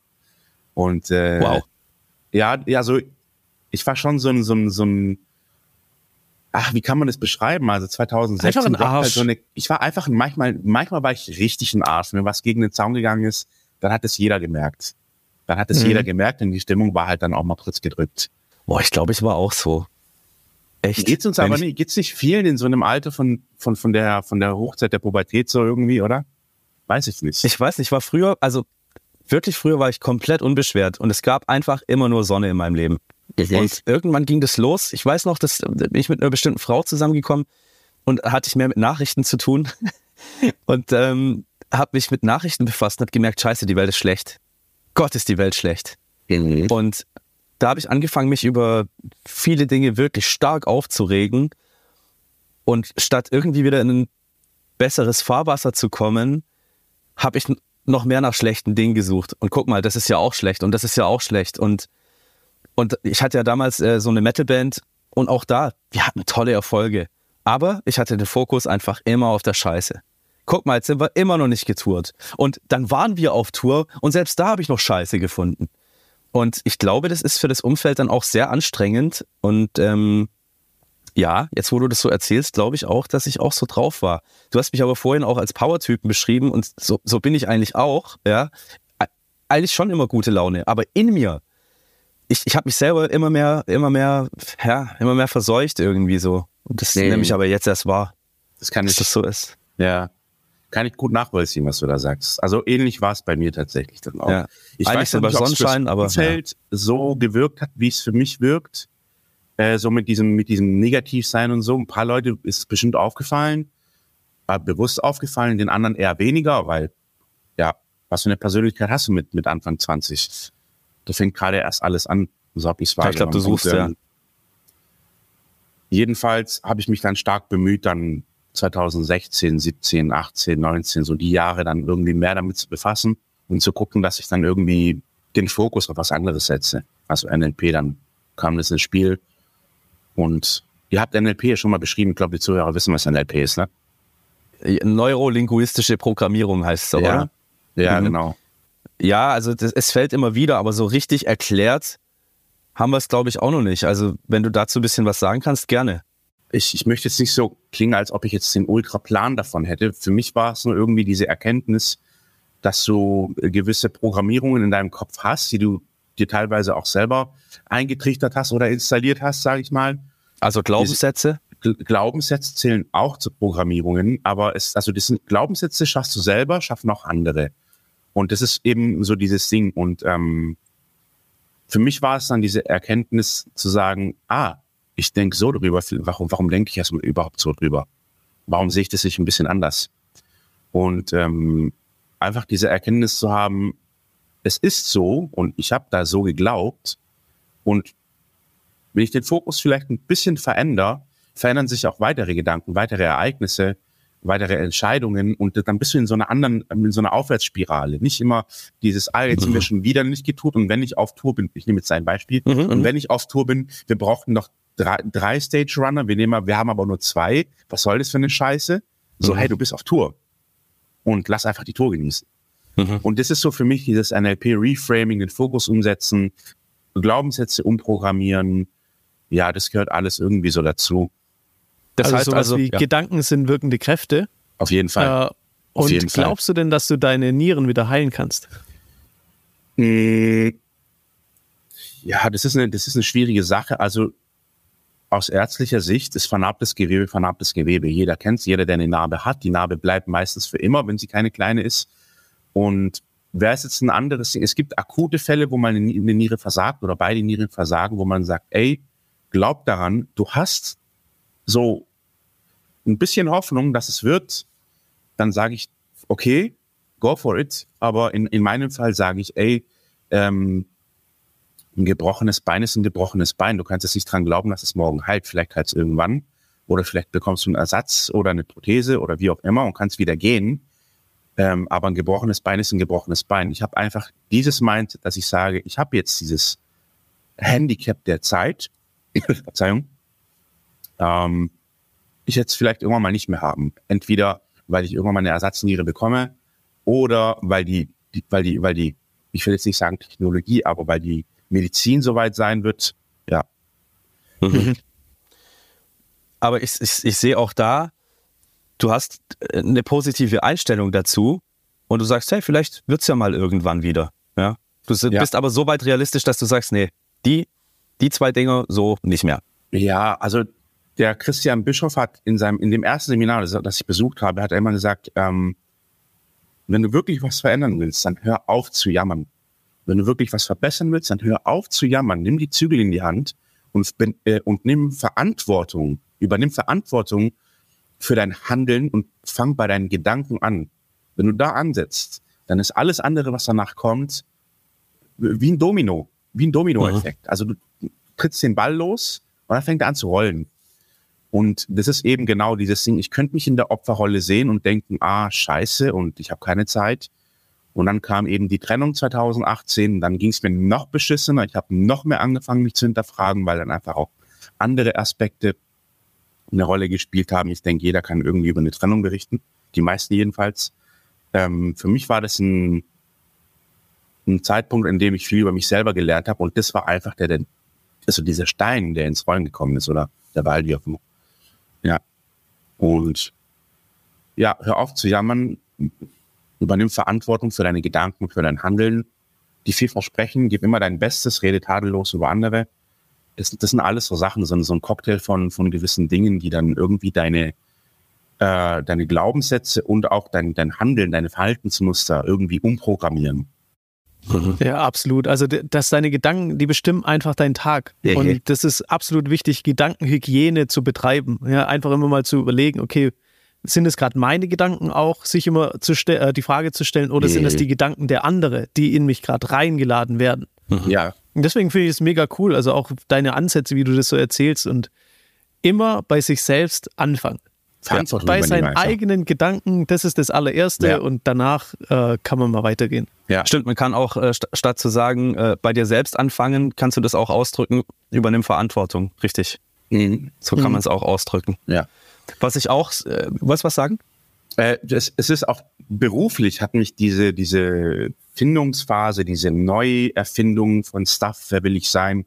Und äh, wow. ja, ja, so ich war schon so ein, so ein, so ein ach, wie kann man das beschreiben? Also 2016 einfach ein Arsch. Halt so eine, ich war einfach manchmal, manchmal war ich richtig ein Arsch. Wenn was gegen den Zaun gegangen ist, dann hat es jeder gemerkt. Dann hat es mhm. jeder gemerkt und die Stimmung war halt dann auch mal kurz gedrückt. Boah, ich glaube, ich war auch so. Echt? Geht's uns Wenn aber nicht, geht's nicht vielen in so einem Alter von, von, von der, von der Hochzeit der Pubertät so irgendwie, oder? Weiß ich nicht. Ich weiß nicht, ich war früher, also wirklich früher war ich komplett unbeschwert und es gab einfach immer nur Sonne in meinem Leben. Und irgendwann ging das los. Ich weiß noch, dass bin ich mit einer bestimmten Frau zusammengekommen und hatte ich mehr mit Nachrichten zu tun und ähm, habe mich mit Nachrichten befasst und habe gemerkt, scheiße, die Welt ist schlecht. Gott ist die Welt schlecht. Mhm. Und da habe ich angefangen, mich über viele Dinge wirklich stark aufzuregen. Und statt irgendwie wieder in ein besseres Fahrwasser zu kommen, habe ich noch mehr nach schlechten Dingen gesucht. Und guck mal, das ist ja auch schlecht und das ist ja auch schlecht. Und und ich hatte ja damals äh, so eine Metalband und auch da, wir hatten tolle Erfolge. Aber ich hatte den Fokus einfach immer auf der Scheiße. Guck mal, jetzt sind wir immer noch nicht getourt. Und dann waren wir auf Tour und selbst da habe ich noch Scheiße gefunden. Und ich glaube, das ist für das Umfeld dann auch sehr anstrengend. Und ähm, ja, jetzt wo du das so erzählst, glaube ich auch, dass ich auch so drauf war. Du hast mich aber vorhin auch als Power-Typen beschrieben und so, so bin ich eigentlich auch. Ja, eigentlich schon immer gute Laune, aber in mir ich, ich habe mich selber immer mehr, immer mehr, ja, immer mehr verseucht irgendwie so. Und das nee. nehme ich aber jetzt erst wahr. Das kann ich. Dass das so ist. Ja. Kann ich gut nachvollziehen, was du da sagst. Also ähnlich war es bei mir tatsächlich dann auch. Ja. Ich Eigentlich weiß nicht, Sonnenschein, aber Umfeld ja. so gewirkt hat, wie es für mich wirkt. Äh, so mit diesem, mit diesem Negativsein und so. Ein paar Leute ist es bestimmt aufgefallen, war bewusst aufgefallen, den anderen eher weniger, weil, ja, was für eine Persönlichkeit hast du mit, mit Anfang 20? da fängt gerade erst alles an. So habe ich es Ich glaube, du suchst ja. Jedenfalls habe ich mich dann stark bemüht, dann 2016, 17, 18, 19, so die Jahre dann irgendwie mehr damit zu befassen und zu gucken, dass ich dann irgendwie den Fokus auf was anderes setze. Also NLP, dann kam das ins Spiel. Und ihr habt NLP ja schon mal beschrieben, ich glaube, die Zuhörer wissen, was NLP ist, ne? Neurolinguistische Programmierung heißt es, ja. oder? Ja, mhm. genau. Ja, also das, es fällt immer wieder, aber so richtig erklärt haben wir es, glaube ich, auch noch nicht. Also wenn du dazu ein bisschen was sagen kannst, gerne. Ich, ich möchte jetzt nicht so klingen, als ob ich jetzt den Ultraplan davon hätte. Für mich war es nur irgendwie diese Erkenntnis, dass du gewisse Programmierungen in deinem Kopf hast, die du dir teilweise auch selber eingetrichtert hast oder installiert hast, sage ich mal. Also Glaubenssätze? Glaubenssätze zählen auch zu Programmierungen, aber es, also das sind Glaubenssätze schaffst du selber, schaffen auch andere. Und das ist eben so dieses Ding. Und ähm, für mich war es dann diese Erkenntnis zu sagen, ah, ich denke so drüber, warum, warum denke ich erstmal überhaupt so drüber? Warum sehe ich das nicht ein bisschen anders? Und ähm, einfach diese Erkenntnis zu haben, es ist so und ich habe da so geglaubt. Und wenn ich den Fokus vielleicht ein bisschen verändere, verändern sich auch weitere Gedanken, weitere Ereignisse weitere Entscheidungen und dann bist du in so einer anderen, in so einer Aufwärtsspirale. Nicht immer dieses, ah, jetzt sind wir schon wieder nicht getut und wenn ich auf Tour bin, ich nehme jetzt ein Beispiel, und wenn ich auf Tour bin, wir brauchten noch drei, drei Stage Runner, wir nehmen, wir haben aber nur zwei, was soll das für eine Scheiße? So, Mhm. hey, du bist auf Tour und lass einfach die Tour genießen. Mhm. Und das ist so für mich dieses NLP Reframing, den Fokus umsetzen, Glaubenssätze umprogrammieren. Ja, das gehört alles irgendwie so dazu. Das also heißt sowas also, wie ja. Gedanken sind wirkende Kräfte. Auf jeden Fall. Äh, Auf und jeden Fall. glaubst du denn, dass du deine Nieren wieder heilen kannst? Mm, Ja, das ist eine, das ist eine schwierige Sache. Also aus ärztlicher Sicht ist vernarbtes Gewebe vernarbtes Gewebe. Jeder kennt es, jeder, der eine Narbe hat. Die Narbe bleibt meistens für immer, wenn sie keine kleine ist. Und wäre es jetzt ein anderes es gibt akute Fälle, wo Ni- eine Niere versagt oder beide Nieren versagen, wo man sagt, ey, glaub daran, du hast so ein bisschen Hoffnung, dass es wird, dann sage ich, okay, go for it. Aber in, in meinem Fall sage ich, ey, ähm, ein gebrochenes Bein ist ein gebrochenes Bein. Du kannst jetzt nicht dran glauben, dass es morgen heilt. Vielleicht heilt es irgendwann. Oder vielleicht bekommst du einen Ersatz oder eine Prothese oder wie auch immer und kannst wieder gehen. Ähm, aber ein gebrochenes Bein ist ein gebrochenes Bein. Ich habe einfach dieses Mind, dass ich sage, ich habe jetzt dieses Handicap der Zeit. Verzeihung. Ähm, ich jetzt vielleicht irgendwann mal nicht mehr haben. Entweder, weil ich irgendwann mal eine Ersatzniere bekomme oder weil die, die, weil die, weil die, ich will jetzt nicht sagen Technologie, aber weil die Medizin soweit sein wird. Ja. Aber ich, ich, ich sehe auch da, du hast äh, eine positive Einstellung dazu und du sagst, hey, vielleicht wird's ja mal irgendwann wieder. Ja? Du Ja. bist aber so weit realistisch, dass du sagst, nee, die, die zwei Dinge so nicht mehr. Ja, also der Christian Bischof hat in seinem, in dem ersten Seminar, das, das ich besucht habe, hat er immer gesagt, ähm, wenn du wirklich was verändern willst, dann hör auf zu jammern. Wenn du wirklich was verbessern willst, dann hör auf zu jammern. Nimm die Zügel in die Hand und, äh, und nimm Verantwortung, übernimm Verantwortung für dein Handeln und fang bei deinen Gedanken an. Wenn du da ansetzt, dann ist alles andere, was danach kommt, wie ein Domino, wie ein Domino-Effekt. Also du trittst den Ball los und dann fängt er an zu rollen. Und das ist eben genau dieses Ding. Ich könnte mich in der Opferrolle sehen und denken, ah, scheiße, und ich habe keine Zeit. Und dann kam eben die Trennung 2018, dann ging es mir noch beschissener. Ich habe noch mehr angefangen, mich zu hinterfragen, weil dann einfach auch andere Aspekte eine Rolle gespielt haben. Ich denke, jeder kann irgendwie über eine Trennung berichten, die meisten jedenfalls. Ähm, für mich war das ein, ein Zeitpunkt, in dem ich viel über mich selber gelernt habe und das war einfach der, der also dieser Stein, der ins Rollen gekommen ist oder der Ball, wie auch immer. Ja. Und ja, hör auf zu jammern, übernimm Verantwortung für deine Gedanken, für dein Handeln. Die viel versprechen, gib immer dein Bestes, rede tadellos über andere. Das, das sind alles so Sachen, so, ein- so ein Cocktail von, von gewissen Dingen, die dann irgendwie deine, äh, deine Glaubenssätze und auch dein, dein Handeln, deine Verhaltensmuster irgendwie umprogrammieren. Ja, absolut. Also, dass deine Gedanken, die bestimmen einfach deinen Tag. Ja, ja. Und das ist absolut wichtig, Gedankenhygiene zu betreiben. Ja, einfach immer mal zu überlegen, okay, sind es gerade meine Gedanken auch, sich immer äh, die Frage zu stellen, oder sind es die Gedanken der andere, die in mich gerade reingeladen werden? Ja, Und deswegen finde ich es mega cool, also auch deine Ansätze, wie du das so erzählst und immer bei sich selbst anfangen. Verantwortung bei seinen einfach. eigenen Gedanken, das ist das allererste Ja. und danach äh, kann man mal weitergehen. ja. Stimmt, man kann auch, äh, st statt zu sagen, äh, bei dir selbst anfangen, kannst du das auch ausdrücken, übernimm Verantwortung. Richtig. Mhm. So kann man es auch ausdrücken. Ja. Was ich auch, äh, wolltest du was sagen? Äh, das, es ist auch beruflich hat mich diese, diese Findungsphase, diese Neuerfindung von Stuff, wer will ich sein,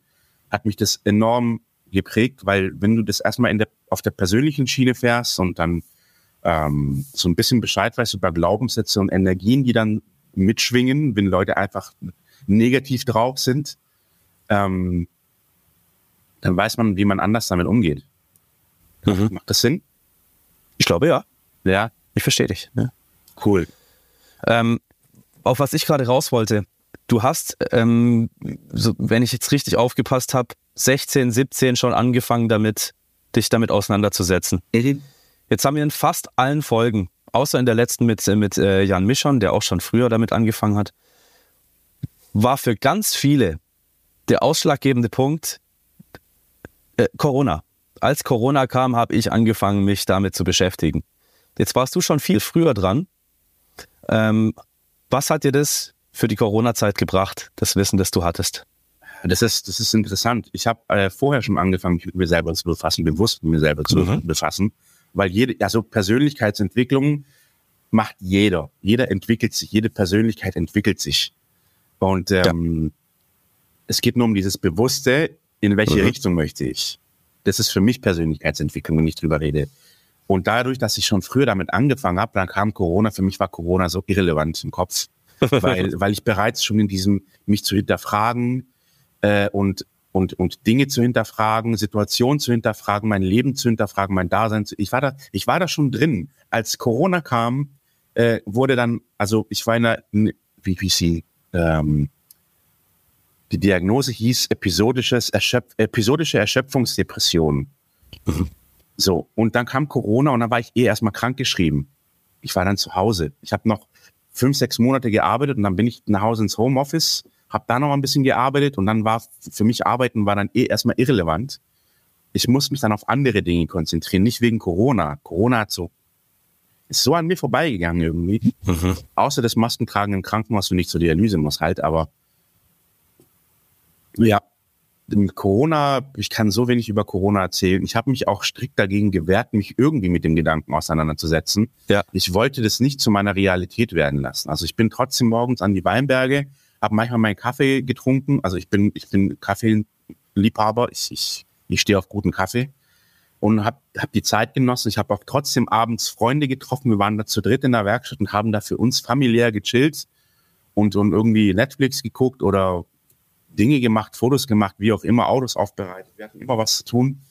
hat mich das enorm geprägt, weil wenn du das erstmal in der, auf der persönlichen Schiene fährst und dann ähm, so ein bisschen Bescheid weißt über Glaubenssätze und Energien, die dann mitschwingen, wenn Leute einfach negativ drauf sind, ähm, dann weiß man, wie man anders damit umgeht. Macht das Sinn? Ich glaube ja. Ja, Ich verstehe dich. Ja. cool. Ähm, auf was ich gerade raus wollte, du hast, ähm, so, wenn ich jetzt richtig aufgepasst habe, 16, 17 schon angefangen damit, dich damit auseinanderzusetzen. Jetzt haben wir in fast allen Folgen, außer in der letzten mit, mit äh, Jan Mischon, der auch schon früher damit angefangen hat, war für ganz viele der ausschlaggebende Punkt äh, Corona. Als Corona kam, habe ich angefangen, mich damit zu beschäftigen. Jetzt warst du schon viel früher dran. Ähm, was hat dir das für die Corona-Zeit gebracht, das Wissen, das du hattest? Das ist, das ist interessant. Ich habe äh, vorher schon angefangen, mich mit mir selber zu befassen, bewusst mit mir selber zu Mhm. befassen, weil jede, also Persönlichkeitsentwicklung macht jeder. Jeder entwickelt sich, jede Persönlichkeit entwickelt sich. Und ähm, es geht nur um dieses Bewusste, in welche Mhm. Richtung möchte ich. Das ist für mich Persönlichkeitsentwicklung, wenn ich drüber rede. Und dadurch, dass ich schon früher damit angefangen habe, dann kam Corona, für mich war Corona so irrelevant im Kopf, weil, weil ich bereits schon in diesem, mich zu hinterfragen äh, und, und, und Dinge zu hinterfragen, Situationen zu hinterfragen, mein Leben zu hinterfragen, mein Dasein zu, ich war da, ich war da schon drin. Als Corona kam, äh, wurde dann, also ich war in einer, in- wie, wie sie, ähm, die Diagnose hieß episodisches Erschöpf episodische Erschöpfungsdepression. So, und dann kam Corona und dann war ich eh erstmal krankgeschrieben. Ich war dann zu Hause. Ich habe noch fünf, sechs Monate gearbeitet und dann bin ich nach Hause ins Homeoffice, habe da noch ein bisschen gearbeitet und dann war für mich Arbeiten war dann eh erstmal irrelevant. Ich muss mich dann auf andere Dinge konzentrieren, nicht wegen Corona. Corona hat so ist so an mir vorbeigegangen irgendwie. Außer das Maskentragen im Krankenhaus, wenn ich zur Dialyse muss halt, aber ja, Corona, ich kann so wenig über Corona erzählen. Ich habe mich auch strikt dagegen gewehrt, mich irgendwie mit dem Gedanken auseinanderzusetzen. Ja. Ich wollte das nicht zu meiner Realität werden lassen. Also ich bin trotzdem morgens an die Weinberge, habe manchmal meinen Kaffee getrunken. Also ich bin, ich bin Kaffeeliebhaber. Ich, ich, ich stehe auf guten Kaffee und habe hab die Zeit genossen. Ich habe auch trotzdem abends Freunde getroffen. Wir waren da zu dritt in der Werkstatt und haben da für uns familiär gechillt und, und irgendwie Netflix geguckt oder Dinge gemacht, Fotos gemacht, wie auch immer, Autos aufbereitet. Wir hatten immer was zu tun.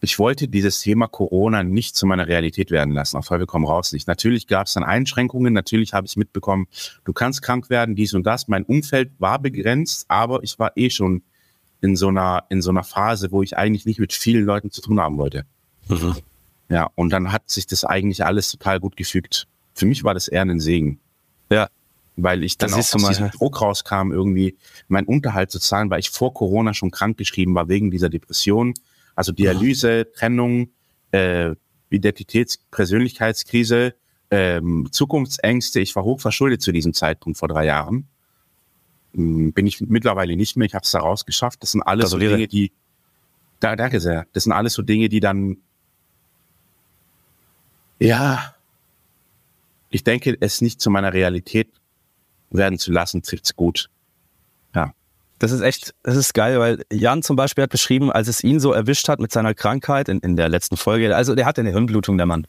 Ich wollte dieses Thema Corona nicht zu meiner Realität werden lassen. Auf Teufel komm raus nicht. Natürlich gab es dann Einschränkungen. Natürlich habe ich mitbekommen, du kannst krank werden, dies und das. Mein Umfeld war begrenzt, aber ich war eh schon in so einer, in so einer Phase, wo ich eigentlich nicht mit vielen Leuten zu tun haben wollte. Ja, und dann hat sich das eigentlich alles total gut gefügt. Für mich war das eher ein Segen Ja, weil ich dann Das auch aus diesem. Druck rauskam, irgendwie meinen Unterhalt zu zahlen, weil ich vor Corona schon krank geschrieben war wegen dieser Depression. Also Dialyse, Trennung, äh, Identitäts-, Persönlichkeitskrise, ähm, Zukunftsängste. Ich war hochverschuldet zu diesem Zeitpunkt vor drei Jahren. Hm, Bin ich mittlerweile nicht mehr. Ich habe es da rausgeschafft. Das sind alles so Gratuliere. Dinge, die. Da, danke sehr. Das sind alles so Dinge, die dann. Ja. Ich denke, es nicht zu meiner Realität werden zu lassen, trifft's gut. Ja. Das ist echt, das ist geil, weil Jan zum Beispiel hat beschrieben, als es ihn so erwischt hat mit seiner Krankheit in, in der letzten Folge, also der hatte eine Hirnblutung, der Mann.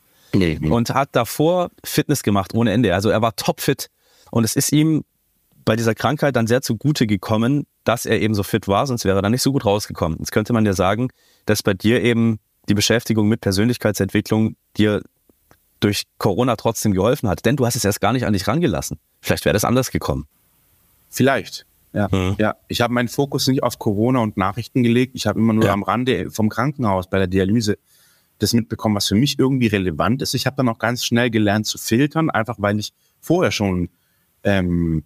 Und hat davor Fitness gemacht ohne Ende. Also er war topfit. Und es ist ihm bei dieser Krankheit dann sehr zugute gekommen, dass er eben so fit war, sonst wäre er dann nicht so gut rausgekommen. Jetzt könnte man ja sagen, dass bei dir eben die Beschäftigung mit Persönlichkeitsentwicklung dir durch Corona trotzdem geholfen hat. Denn du hast es erst gar nicht an dich rangelassen. Vielleicht wäre das anders gekommen. Vielleicht. Ja, Mhm. ja. Ich habe meinen Fokus nicht auf Corona und Nachrichten gelegt. Ich habe immer nur Ja. am Rande vom Krankenhaus bei der Dialyse das mitbekommen, was für mich irgendwie relevant ist. Ich habe dann auch ganz schnell gelernt zu filtern, einfach weil ich vorher schon ähm,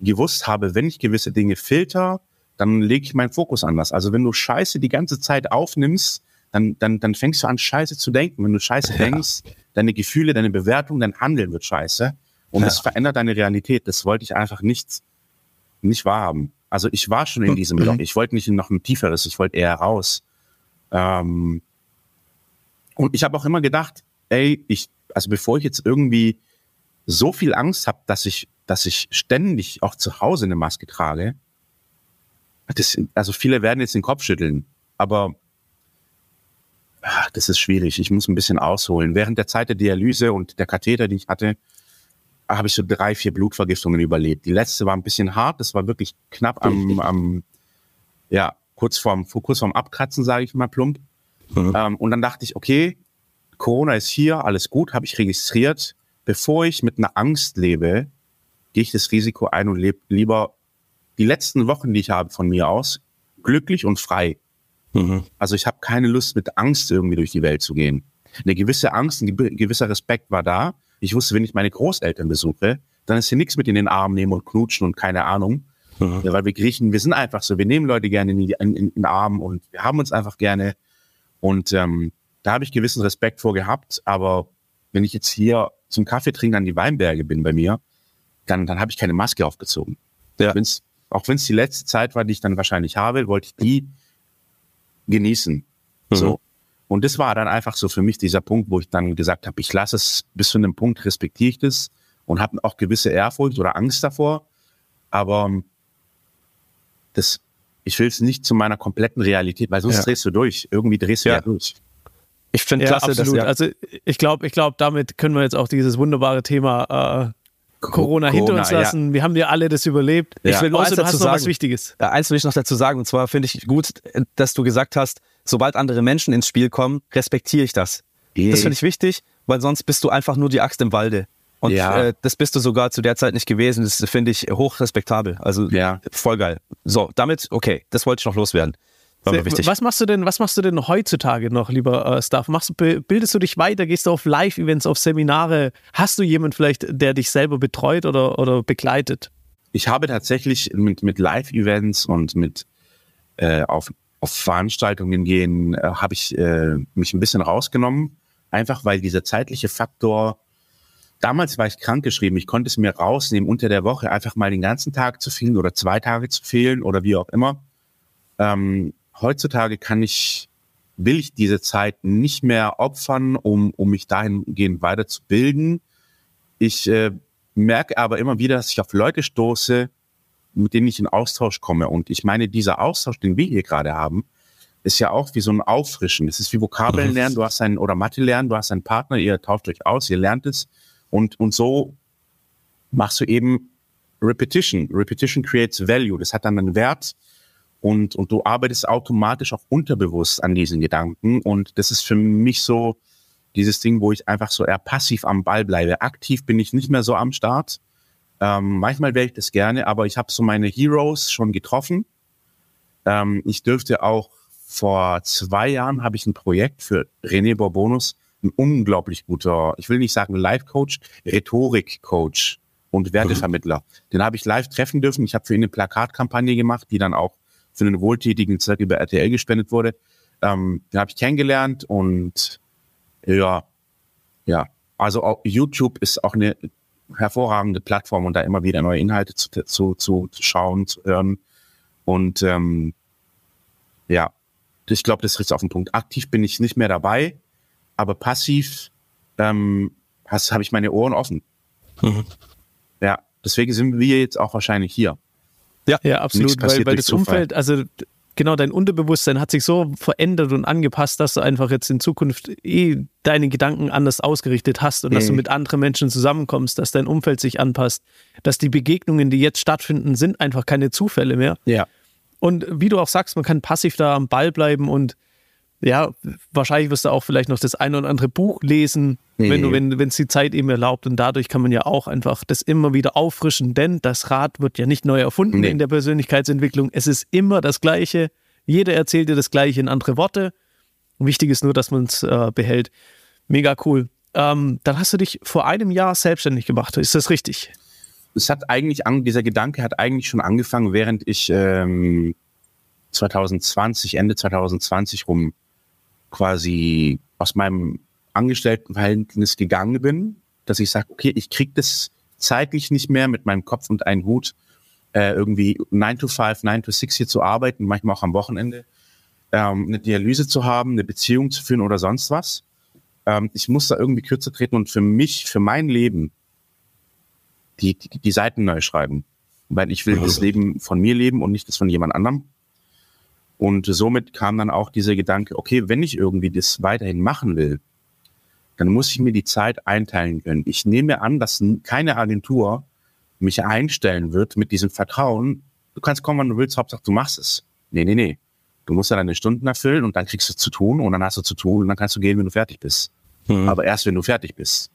gewusst habe, wenn ich gewisse Dinge filter, dann lege ich meinen Fokus anders. Also wenn du Scheiße die ganze Zeit aufnimmst, dann, dann, dann fängst du an, Scheiße zu denken. Wenn du Scheiße Ja. denkst, deine Gefühle, deine Bewertung, dein Handeln wird scheiße. Und Ja. das verändert deine Realität. Das wollte ich einfach nicht, nicht wahrhaben. Also ich war schon in diesem Loch. Ich wollte nicht in noch ein tieferes, ich wollte eher raus. Ähm, und ich habe auch immer gedacht, ey, ich, also bevor ich jetzt irgendwie so viel Angst habe, dass ich, dass ich ständig auch zu Hause eine Maske trage, das, also viele werden jetzt den Kopf schütteln, aber ach, das ist schwierig. Ich muss ein bisschen ausholen. Während der Zeit der Dialyse und der Katheter, die ich hatte, habe ich so drei, vier Blutvergiftungen überlebt. Die letzte war ein bisschen hart, das war wirklich knapp am, am ja, kurz vorm, kurz vorm Abkratzen, sage ich mal plump. Mhm. Ähm, und dann dachte ich, okay, Corona ist hier, alles gut, habe ich registriert. Bevor ich mit einer Angst lebe, gehe ich das Risiko ein und lebe lieber die letzten Wochen, die ich habe von mir aus, glücklich und frei. Mhm. Also ich habe keine Lust, mit Angst irgendwie durch die Welt zu gehen. Eine gewisse Angst, ein ge- gewisser Respekt war da. Ich wusste, wenn ich meine Großeltern besuche, dann ist hier nichts mit in den Arm nehmen und knutschen und keine Ahnung. Mhm. Ja, weil wir Griechen, wir sind einfach so, wir nehmen Leute gerne in, die, in, in den Arm und wir haben uns einfach gerne. Und ähm, da habe ich gewissen Respekt vor gehabt, aber wenn ich jetzt hier zum Kaffee trinken an die Weinberge bin bei mir, dann, dann habe ich keine Maske aufgezogen. Ja. Wenn's, auch wenn es die letzte Zeit war, die ich dann wahrscheinlich habe, wollte ich die genießen. Mhm. So. Und das war dann einfach so für mich dieser Punkt, wo ich dann gesagt habe, ich lasse es bis zu einem Punkt, respektiere ich das und habe auch gewisse Ehrfurcht oder Angst davor. Aber ähm, das, ich will es nicht zu meiner kompletten Realität, weil sonst Ja. drehst du durch. Irgendwie drehst du Ja. ja, durch. Ich finde Ja, klasse, absolut. ja, Also ich glaube, ich glaube, damit können wir jetzt auch dieses wunderbare Thema äh, Corona, hinter uns ja. lassen. Wir haben ja alle das überlebt. Ich will nur Außer eins du hast dazu noch was sagen. Wichtiges. Äh, Eins will ich noch dazu sagen, und zwar finde ich gut, dass du gesagt hast, sobald andere Menschen ins Spiel kommen, respektiere ich das. Das finde ich wichtig, weil sonst bist du einfach nur die Axt im Walde. Und Ja. äh, das bist du sogar zu der Zeit nicht gewesen. Das finde ich hochrespektabel. Also Ja. voll geil. So, damit, okay, das wollte ich noch loswerden. Mir wichtig. Was machst du denn, was machst du denn heutzutage noch, lieber äh, Staff? Machst bildest du dich weiter? Gehst du auf Live-Events, auf Seminare? Hast du jemanden vielleicht, der dich selber betreut oder, oder begleitet? ich habe tatsächlich mit, mit Live-Events und mit äh, auf, auf Veranstaltungen gehen, äh, habe ich äh, mich ein bisschen rausgenommen. Einfach weil dieser zeitliche Faktor, damals war ich krankgeschrieben, ich konnte es mir rausnehmen, unter der Woche einfach mal den ganzen Tag zu fehlen oder zwei Tage zu fehlen oder wie auch immer. Ähm, heutzutage kann ich, will ich diese Zeit nicht mehr opfern, um, um mich dahingehend weiterzubilden. Ich äh, merke aber immer wieder, dass ich auf Leute stoße, mit denen ich in Austausch komme. Und ich meine, dieser Austausch, den wir hier gerade haben, ist ja auch wie so ein Auffrischen. Es ist wie Vokabeln lernen, du hast einen, oder Mathe lernen, du hast einen Partner, ihr tauscht euch aus, ihr lernt es. Und, und so machst du eben Repetition. Repetition creates value. Das hat dann einen Wert. Und, und du arbeitest automatisch auch unterbewusst an diesen Gedanken. Und das ist für mich so dieses Ding, wo ich einfach so eher passiv am Ball bleibe. Aktiv bin ich nicht mehr so am Start. Ähm, manchmal wäre ich das gerne, aber ich habe so meine Heroes schon getroffen. Ähm, ich dürfte auch vor zwei Jahren habe ich ein Projekt für René Borbonus, ein unglaublich guter, ich will nicht sagen Life-Coach, Rhetorik-Coach und Wertevermittler. Den habe ich live treffen dürfen. Ich habe für ihn eine Plakatkampagne gemacht, die dann auch für einen wohltätigen Zweck über RTL gespendet wurde. Ähm, den habe ich kennengelernt und ja, ja. Also auch YouTube ist auch eine hervorragende Plattform und da immer wieder neue Inhalte zu, zu, zu, zu schauen, zu hören. Und ähm, ja, ich glaube, das ist auf den Punkt. Aktiv bin ich nicht mehr dabei, aber passiv ähm, habe ich meine Ohren offen. Mhm. Ja, deswegen sind wir jetzt auch wahrscheinlich hier. Ja, Nichts absolut, weil, weil das. Umfeld, also genau, dein Unterbewusstsein hat sich so verändert und angepasst, dass du einfach jetzt in Zukunft eh deine Gedanken anders ausgerichtet hast und dass du Mhm. mit anderen Menschen zusammenkommst, dass dein Umfeld sich anpasst, dass die Begegnungen, die jetzt stattfinden, sind einfach keine Zufälle mehr. Ja. Und wie du auch sagst, man kann passiv da am Ball bleiben und ja, wahrscheinlich wirst du auch vielleicht noch das ein oder andere Buch lesen, wenn du, wenn es die Zeit eben erlaubt. Und dadurch kann man ja auch einfach das immer wieder auffrischen, denn das Rad wird ja nicht neu erfunden Nee. in der Persönlichkeitsentwicklung. Es ist immer das Gleiche. Jeder erzählt dir das Gleiche in andere Worte. Wichtig ist nur, dass man es äh, behält. Mega cool. Ähm, dann hast du dich vor einem Jahr selbstständig gemacht. Ist das richtig? es hat eigentlich an, dieser Gedanke hat eigentlich schon angefangen, während ich ähm, 2020, Ende 2020 rum quasi aus meinem Angestelltenverhältnis gegangen bin, dass ich sage, okay, ich krieg das zeitlich nicht mehr mit meinem Kopf und einem Hut äh, irgendwie 9 to 5, 9 to 6 hier zu arbeiten, manchmal auch am Wochenende, ähm, eine Dialyse zu haben, eine Beziehung zu führen oder sonst was. Ähm, ich muss da irgendwie kürzer treten und für mich, für mein Leben, die, die, die Seiten neu schreiben. Weil ich will das Leben von mir leben und nicht das von jemand anderem. Und somit kam dann auch dieser Gedanke, okay, wenn ich irgendwie das weiterhin machen will, dann muss ich mir die Zeit einteilen können. Ich nehme an, dass keine Agentur mich einstellen wird mit diesem Vertrauen. Du kannst kommen, wann du willst, Hauptsache du machst es. Nee, nee, nee. Du musst ja deine Stunden erfüllen und dann kriegst du zu tun und dann hast du zu tun und dann kannst du gehen, wenn du fertig bist. Mhm. Aber erst, wenn du fertig bist.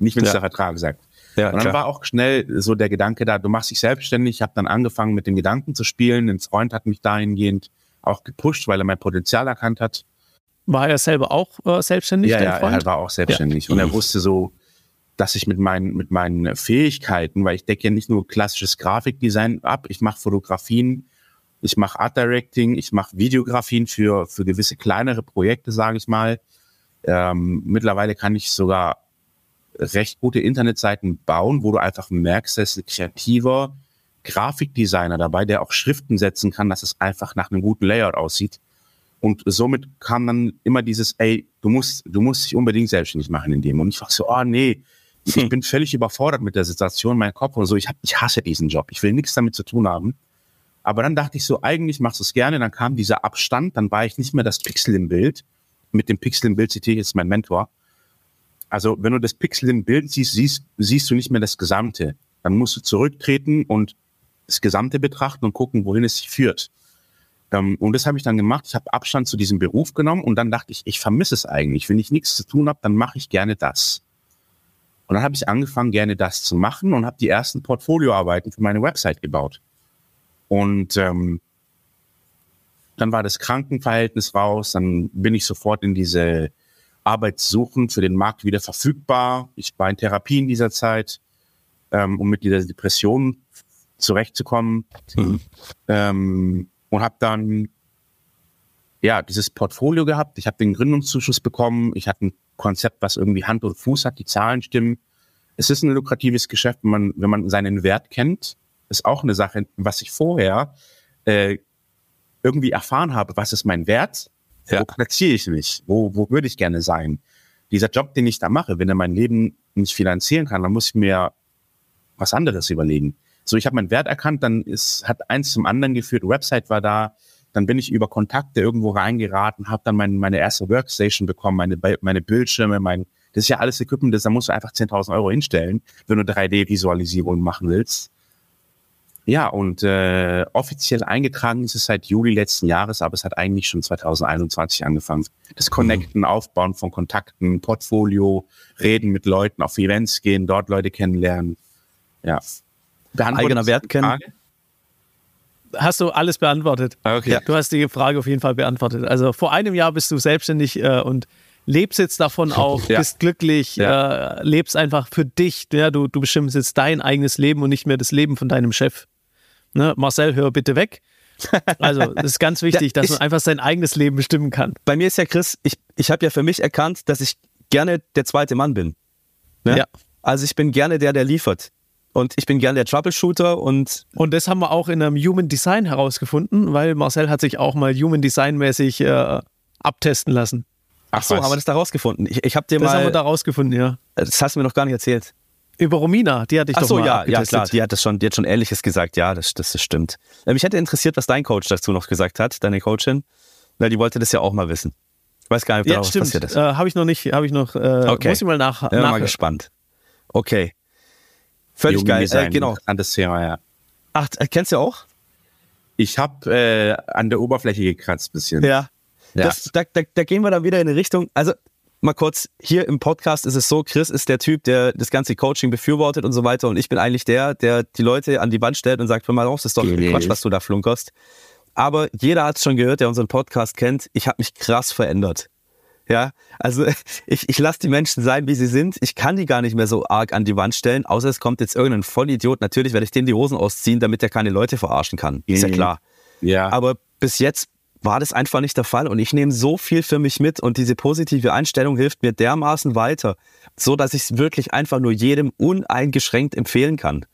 Nicht, wenn es Ja. der Vertrag sagt. Ja, Und dann klar. war auch schnell so der Gedanke da, du machst dich selbstständig. Ich habe dann angefangen mit den Gedanken zu spielen. Ein Freund hat mich dahingehend auch gepusht, weil er mein Potenzial erkannt hat. War er selber auch äh, selbstständig, ja, ja, er war auch selbstständig. Und er wusste so, dass ich mit meinen, mit meinen Fähigkeiten, weil ich decke ja nicht nur klassisches Grafikdesign ab, ich mache Fotografien, ich mache Art Directing, ich mache Videografien für, für gewisse kleinere Projekte, sage ich mal. Ähm, mittlerweile kann ich sogar recht gute Internetseiten bauen, wo du einfach merkst, dass ein kreativer Grafikdesigner dabei, der auch Schriften setzen kann, dass es einfach nach einem guten Layout aussieht. Und somit kam dann immer dieses, ey, du musst, du musst dich unbedingt selbstständig machen in dem. Und ich war so, oh nee, ich Hm. bin völlig überfordert mit der Situation, mein Kopf und so. Ich, hab, ich hasse diesen Job. Ich will nichts damit zu tun haben. Aber dann dachte ich so, eigentlich machst du es gerne. Dann kam dieser Abstand, dann war ich nicht mehr das Pixel im Bild. Mit dem Pixel im Bild zitiere ich jetzt mein Mentor. Also, wenn du das Pixel im Bild siehst, siehst, siehst du nicht mehr das Gesamte. Dann musst du zurücktreten und das Gesamte betrachten und gucken, wohin es sich führt. Ähm, und das habe ich dann gemacht. Ich habe Abstand zu diesem Beruf genommen und dann dachte ich, ich vermisse es eigentlich. Wenn ich nichts zu tun habe, dann mache ich gerne das. Und dann habe ich angefangen, gerne das zu machen und habe die ersten Portfolioarbeiten für meine Website gebaut. Und ähm, dann war das Krankenverhältnis raus, dann bin ich sofort in diese Arbeitssuchen für den Markt wieder verfügbar. Ich war in Therapie in dieser Zeit, ähm, um mit dieser Depression zurechtzukommen. Mhm. Ähm, und habe dann ja dieses Portfolio gehabt. Ich habe den Gründungszuschuss bekommen. Ich hatte ein Konzept, was irgendwie Hand und Fuß hat. Die Zahlen stimmen. Es ist ein lukratives Geschäft, wenn man, wenn man seinen Wert kennt. Ist auch eine Sache, was ich vorher äh, irgendwie erfahren habe. Was ist mein Wert? Ja. Wo platziere ich mich? Wo, wo würde ich gerne sein? Dieser Job, den ich da mache, wenn er mein Leben nicht finanzieren kann, dann muss ich mir was anderes überlegen. So, ich habe meinen Wert erkannt, dann ist, hat eins zum anderen geführt, Website war da, dann bin ich über Kontakte irgendwo reingeraten, habe dann mein, meine erste Workstation bekommen, meine, meine Bildschirme, mein, das ist ja alles Equipment, das, da musst du einfach 10.000 Euro hinstellen, wenn du 3D-Visualisierung machen willst. Ja, und äh, offiziell eingetragen ist es seit Juli letzten Jahres, aber es hat eigentlich schon 2021 angefangen. Das Connecten, Aufbauen von Kontakten, Portfolio, Reden mit Leuten, auf Events gehen, dort Leute kennenlernen. Ja. Eigener Wert kennen. Hast du alles beantwortet? Okay. Du hast die Frage auf jeden Fall beantwortet. Also vor einem Jahr bist du selbstständig äh, und lebst jetzt davon auch, Ja. bist glücklich, äh, lebst einfach für dich. Ja, du, du bestimmst jetzt dein eigenes Leben und nicht mehr das Leben von deinem Chef. Ne? Marcel, hör bitte weg. Also, das ist ganz wichtig, Ja, dass ich- man einfach sein eigenes Leben bestimmen kann. Bei mir ist ja Chris, ich, ich habe ja für mich erkannt, dass ich gerne der zweite Mann bin. Ne? Ja. Also ich bin gerne der, der liefert. Und ich bin gerne der Troubleshooter und Und das haben wir auch in einem Human Design herausgefunden, weil Marcel hat sich auch mal Human Design mäßig äh, abtesten lassen. Ach so, was. haben wir das da rausgefunden. Ich, ich habe dir Das haben wir mal, da rausgefunden, ja. das hast du mir noch gar nicht erzählt. Über Romina, die hatte ich Ach doch so, mal ja, ja abgetestet. klar, die hat das schon, die hat schon Ähnliches gesagt. Ja, das, das, das stimmt. Äh, Mich hätte interessiert, was dein Coach dazu noch gesagt hat, deine Coachin, weil die wollte das ja auch mal wissen. Ich weiß gar nicht, ob da Ja, noch was stimmt. passiert ist. Äh, habe ich noch nicht, habe ich noch, äh, Okay. muss ich mal nach, Ja, mal nachhören. gespannt. Okay. Völlig geil. Äh, genau. Interessantes Thema, ja. Ach, äh, kennst du auch? Ich habe äh, an der Oberfläche gekratzt bisschen. Ja. Ja. Das, da, da, da gehen wir dann wieder in eine Richtung. Also mal kurz, hier im Podcast ist es so, Chris ist der Typ, der das ganze Coaching befürwortet und so weiter. Und ich bin eigentlich der, der die Leute an die Wand stellt und sagt, hör mal auf, das ist doch Nee. Quatsch, was du da flunkerst. Aber jeder hat es schon gehört, der unseren Podcast kennt. Ich habe mich krass verändert. Ja, also ich, ich lasse die Menschen sein, wie sie sind. Ich kann die gar nicht mehr so arg an die Wand stellen, außer es kommt jetzt irgendein Vollidiot. Natürlich werde ich dem die Hosen ausziehen, damit er keine Leute verarschen kann. Ist ja Mhm. klar. Ja. Aber bis jetzt war das einfach nicht der Fall und ich nehme so viel für mich mit und diese positive Einstellung hilft mir dermaßen weiter, so dass ich es wirklich einfach nur jedem uneingeschränkt empfehlen kann.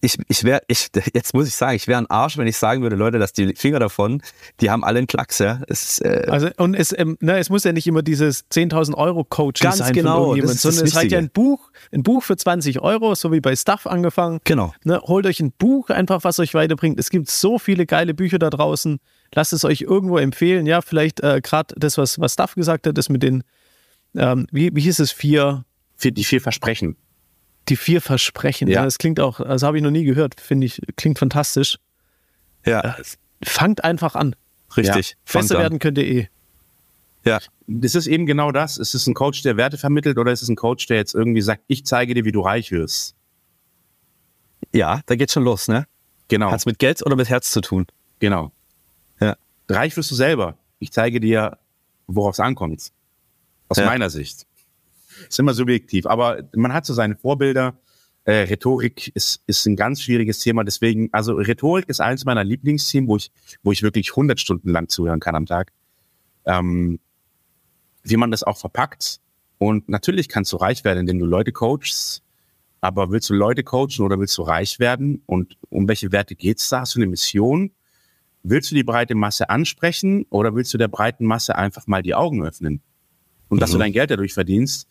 Ich, ich wäre, ich, jetzt muss ich sagen, ich wäre ein Arsch, wenn ich sagen würde, Leute, dass die Finger davon, die haben alle einen Klacks, ja. Es, äh, Also, und es, ähm, ne, es muss ja nicht immer dieses 10.000 Euro Coaching Ganz sein genau, von das ist das sondern es reicht ja ein Buch, ein Buch für 20 Euro, so wie bei Stuff angefangen. genau. Ne, holt euch ein Buch einfach, was euch weiterbringt. Es gibt so viele geile Bücher da draußen. Lasst es euch irgendwo empfehlen. Ja, vielleicht äh, gerade das, was, was Stuff gesagt hat, das mit den, ähm, wie, wie hieß es, vier, Für die vier Versprechen. die vier Versprechen. Ja. Ja. Das klingt auch, also habe ich noch nie gehört, finde ich, klingt fantastisch. Ja, Fangt einfach an. richtig. Fangt Besser an. werden könnt ihr eh. Ja, Das ist eben genau das. Ist es ein Coach, der Werte vermittelt oder ist es ein Coach, der jetzt irgendwie sagt, ich zeige dir, wie du reich wirst? ja, da geht's schon los, ne? Genau. Hat's mit Geld oder mit Herz zu tun? Genau. Reich wirst du selber. Ich zeige dir, worauf es ankommt. Aus Ja. meiner Sicht. Ist immer subjektiv, aber man hat so seine Vorbilder. Äh, Rhetorik ist, ist ein ganz schwieriges Thema. Deswegen, also Rhetorik ist eins meiner Lieblingsthemen, wo ich, wo ich wirklich 100 Stunden lang zuhören kann am Tag. Ähm, wie man das auch verpackt. Und natürlich kannst du reich werden, indem du Leute coachst. Aber willst du Leute coachen oder willst du reich werden? Und um welche Werte geht's da? Hast du eine Mission? Willst du die breite Masse ansprechen oder willst du der breiten Masse einfach mal die Augen öffnen? Und dass du Mhm. dein Geld dadurch verdienst,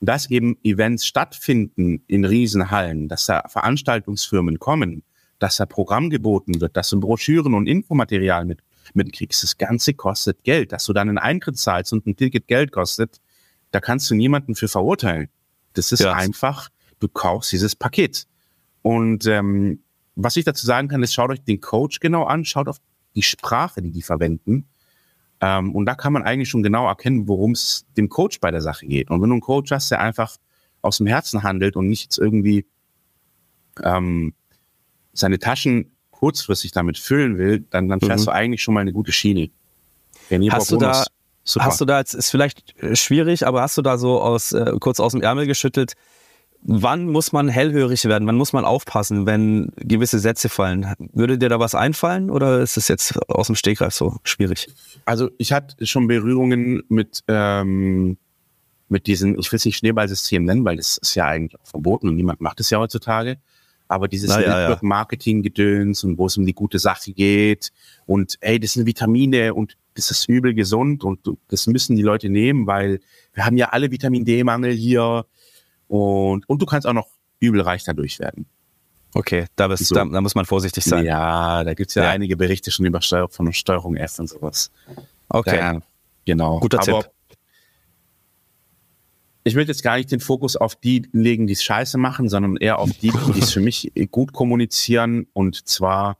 dass eben Events stattfinden in Riesenhallen, dass da Veranstaltungsfirmen kommen, dass da Programm geboten wird, dass du Broschüren und Infomaterial mit, mitkriegst. Das Ganze kostet Geld. Dass du dann einen Eintritt zahlst und ein Ticket Geld kostet, da kannst du niemanden für verurteilen. Das ist Ja. einfach, du kaufst dieses Paket. Und ähm, was ich dazu sagen kann, ist, schaut euch den Coach genau an, schaut auf die Sprache, die die verwenden. Ähm, und da kann man eigentlich schon genau erkennen, worum es dem Coach bei der Sache geht. Und wenn du einen Coach hast, der einfach aus dem Herzen handelt und nicht jetzt irgendwie ähm, seine Taschen kurzfristig damit füllen will, dann, dann fährst Mhm. du eigentlich schon mal eine gute Schiene. René Hast du da- super. Hast du da jetzt, ist vielleicht äh, schwierig, aber hast du da so aus, äh, kurz aus dem Ärmel geschüttelt, wann muss man hellhörig werden, wann muss man aufpassen, wenn gewisse Sätze fallen? Würde dir da was einfallen oder ist es jetzt aus dem Stegreif so schwierig? Also ich hatte schon Berührungen mit, ähm, mit diesem, ich will es nicht Schneeballsystem nennen, weil das ist ja eigentlich auch verboten und niemand macht es ja heutzutage. Aber dieses ja. Network-Marketing-Gedöns und wo es um die gute Sache geht und ey, das sind Vitamine und das ist übel gesund und das müssen die Leute nehmen, weil wir haben ja alle Vitamin D-Mangel hier und, und du kannst auch noch übel reich dadurch werden. Okay, da, bist, So. da, da muss man vorsichtig sein. Ja, da gibt's ja, Ja. einige Berichte schon über Steuer, von Steuerung F und sowas. Okay. Ja, genau. Guter Aber Tipp. Ich will jetzt gar nicht den Fokus auf die legen, die es scheiße machen, sondern eher auf die, die es für mich gut kommunizieren. Und zwar,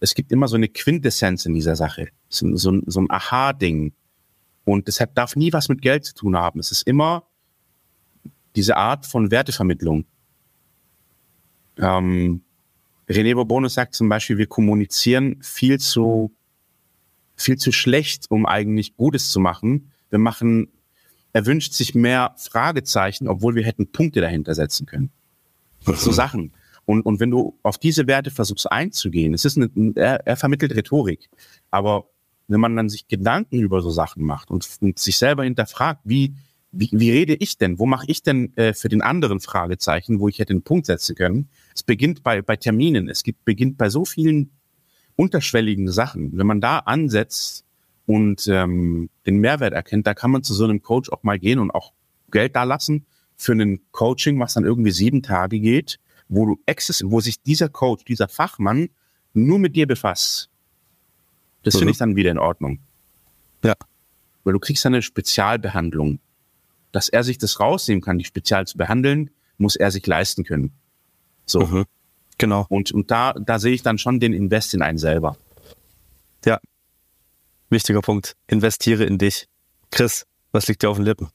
es gibt immer so eine Quintessenz in dieser Sache. So, so, ein- so ein Aha-Ding. Und das hat, darf nie was mit Geld zu tun haben. Es ist immer diese Art von Wertevermittlung. Ähm, René Bourbonus sagt zum Beispiel, wir kommunizieren viel zu, viel zu schlecht, um eigentlich Gutes zu machen. Wir machen, er wünscht sich mehr Fragezeichen, obwohl wir hätten Punkte dahinter setzen können. So Sachen. Und, und wenn du auf diese Werte versuchst einzugehen, es ist eine, er, er vermittelt Rhetorik, aber wenn man dann sich Gedanken über so Sachen macht und, und sich selber hinterfragt, wie, wie, wie rede ich denn? Wo mache ich denn äh, für den anderen Fragezeichen, wo ich hätte einen Punkt setzen können? Es beginnt bei, bei Terminen, es gibt, beginnt bei so vielen unterschwelligen Sachen. Wenn man da ansetzt und ähm, den Mehrwert erkennt, da kann man zu so einem Coach auch mal gehen und auch Geld da lassen für ein Coaching, was dann irgendwie sieben Tage geht, wo du exist, wo sich dieser Coach, dieser Fachmann nur mit dir befasst. Das Mhm. finde ich dann wieder in Ordnung. Ja. Weil du kriegst dann eine Spezialbehandlung. Dass er sich das rausnehmen kann, die spezial zu behandeln, muss er sich leisten können. So. Mhm. Genau. Und, und da, da sehe ich dann schon den Invest in einen selber. Ja. Wichtiger Punkt. Investiere in dich. Chris, was liegt dir auf den Lippen?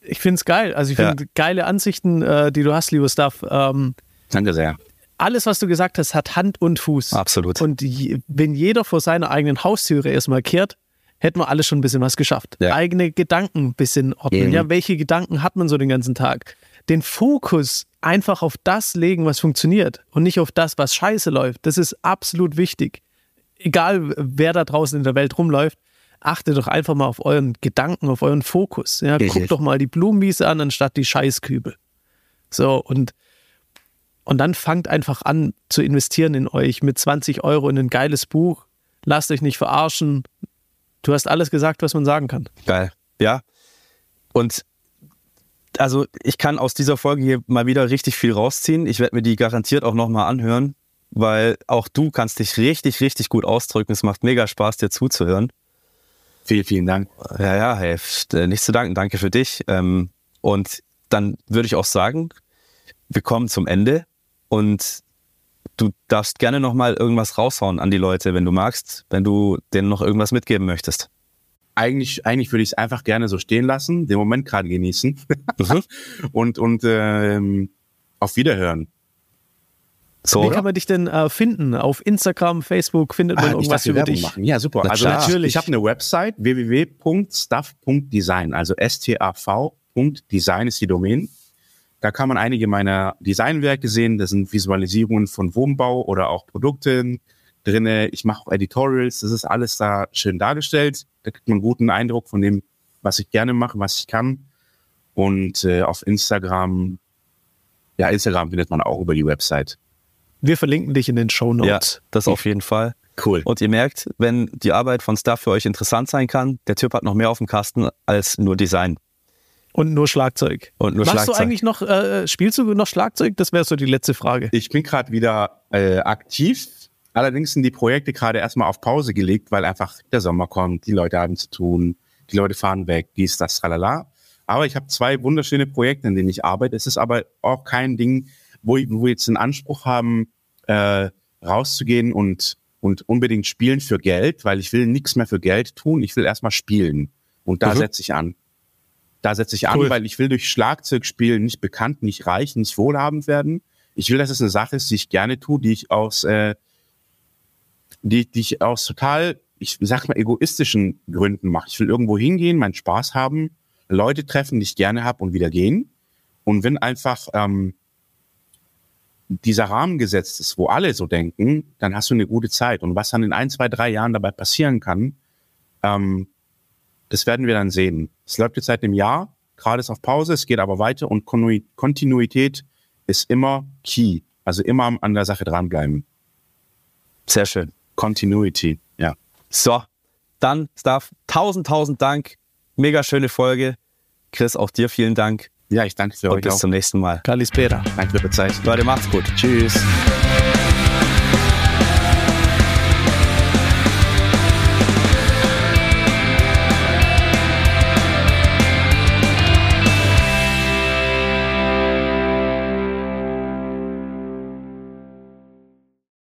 Ich finde es geil. Also ich Ja. finde geile Ansichten, äh, die du hast, lieber Stuff. Ähm, Danke sehr. alles, was du gesagt hast, hat Hand und Fuß. Absolut. Und je, wenn jeder vor seiner eigenen Haustüre erstmal kehrt, hätten wir alle schon ein bisschen was geschafft. Ja. Eigene Gedanken ein bisschen ordnen. Mhm. Ja, welche Gedanken hat man so den ganzen Tag? Den Fokus einfach auf das legen, was funktioniert und nicht auf das, was scheiße läuft. Das ist absolut wichtig. Egal, wer da draußen in der Welt rumläuft, achtet doch einfach mal auf euren Gedanken, auf euren Fokus. Ja, Richtig. guckt doch mal die Blumenwiese an, anstatt die Scheißkübel. So, und und dann fangt einfach an zu investieren in euch mit 20 Euro in ein geiles Buch. Lasst euch nicht verarschen. Du hast alles gesagt, was man sagen kann. Geil. Ja. Und also ich kann aus dieser Folge hier mal wieder richtig viel rausziehen. Ich werde mir die garantiert auch nochmal anhören, weil auch du kannst dich richtig, richtig gut ausdrücken. Es macht mega Spaß, dir zuzuhören. Vielen, vielen Dank. Ja, ja, hey, äh, nichts zu danken. Danke für dich. Ähm, und dann würde ich auch sagen, wir kommen zum Ende und du darfst gerne nochmal irgendwas raushauen an die Leute, wenn du magst, wenn du denen noch irgendwas mitgeben möchtest. Eigentlich, eigentlich würde ich es einfach gerne so stehen lassen, den Moment gerade genießen Mhm. und, und ähm, auf Wiederhören. So, Wie oder? kann man dich denn äh, finden? Auf Instagram, Facebook findet man Ah, ich irgendwas über Werbung dich? machen. Ja, super. Na also klar. natürlich. Ich habe eine Website www.stuff.design, also S-T-A-V.design ist die Domain. Da kann man einige meiner Designwerke sehen. Das sind Visualisierungen von Wohnbau oder auch Produkten drinne. Ich mache auch Editorials. Das ist alles da schön dargestellt. Da kriegt man einen guten Eindruck von dem, was ich gerne mache, was ich kann. Und äh, auf Instagram, ja, Instagram findet man auch über die Website. Wir verlinken dich in den Show Ja, Notes. das auf jeden Fall. Cool. Und ihr merkt, wenn die Arbeit von Staff für euch interessant sein kann, der Typ hat noch mehr auf dem Kasten als nur Design Und nur Schlagzeug. und nur Machst Schlagzeug. du eigentlich noch, äh, spielst du noch Schlagzeug? Das wäre so die letzte Frage. Ich bin gerade wieder äh, aktiv. Allerdings sind die Projekte gerade erstmal auf Pause gelegt, weil einfach der Sommer kommt, die Leute haben zu tun, die Leute fahren weg, dies, das, tralala. Aber ich habe zwei wunderschöne Projekte, in denen ich arbeite. Es ist aber auch kein Ding, wo, ich- wo wir jetzt einen Anspruch haben, äh, rauszugehen und, und unbedingt spielen für Geld, weil ich will nichts mehr für Geld tun. Ich will erstmal spielen. Und da Mhm. setze ich an. Da setze ich an, Cool. weil ich will durch Schlagzeugspielen nicht bekannt, nicht reich, nicht wohlhabend werden. Ich will, dass es eine Sache ist, die ich gerne tue, die ich aus, äh, die, die ich aus total, ich sag mal, egoistischen Gründen mache. Ich will irgendwo hingehen, meinen Spaß haben, Leute treffen, die ich gerne habe und wieder gehen. Und wenn einfach ähm, dieser Rahmen gesetzt ist, wo alle so denken, dann hast du eine gute Zeit. Und was dann in ein, zwei, drei Jahren dabei passieren kann, ähm, das werden wir dann sehen. Es läuft jetzt seit einem Jahr, gerade ist auf Pause, es geht aber weiter und Kontinuität ist immer key. Also immer an der Sache dranbleiben. Sehr schön. Continuity, ja. So, dann, Staff, tausend, tausend Dank. Mega schöne Folge. Chris, auch dir vielen Dank Ja, ich danke für und euch bis auch. zum nächsten Mal. Kalispera. Danke für eure Zeit. Leute, macht's gut. Tschüss.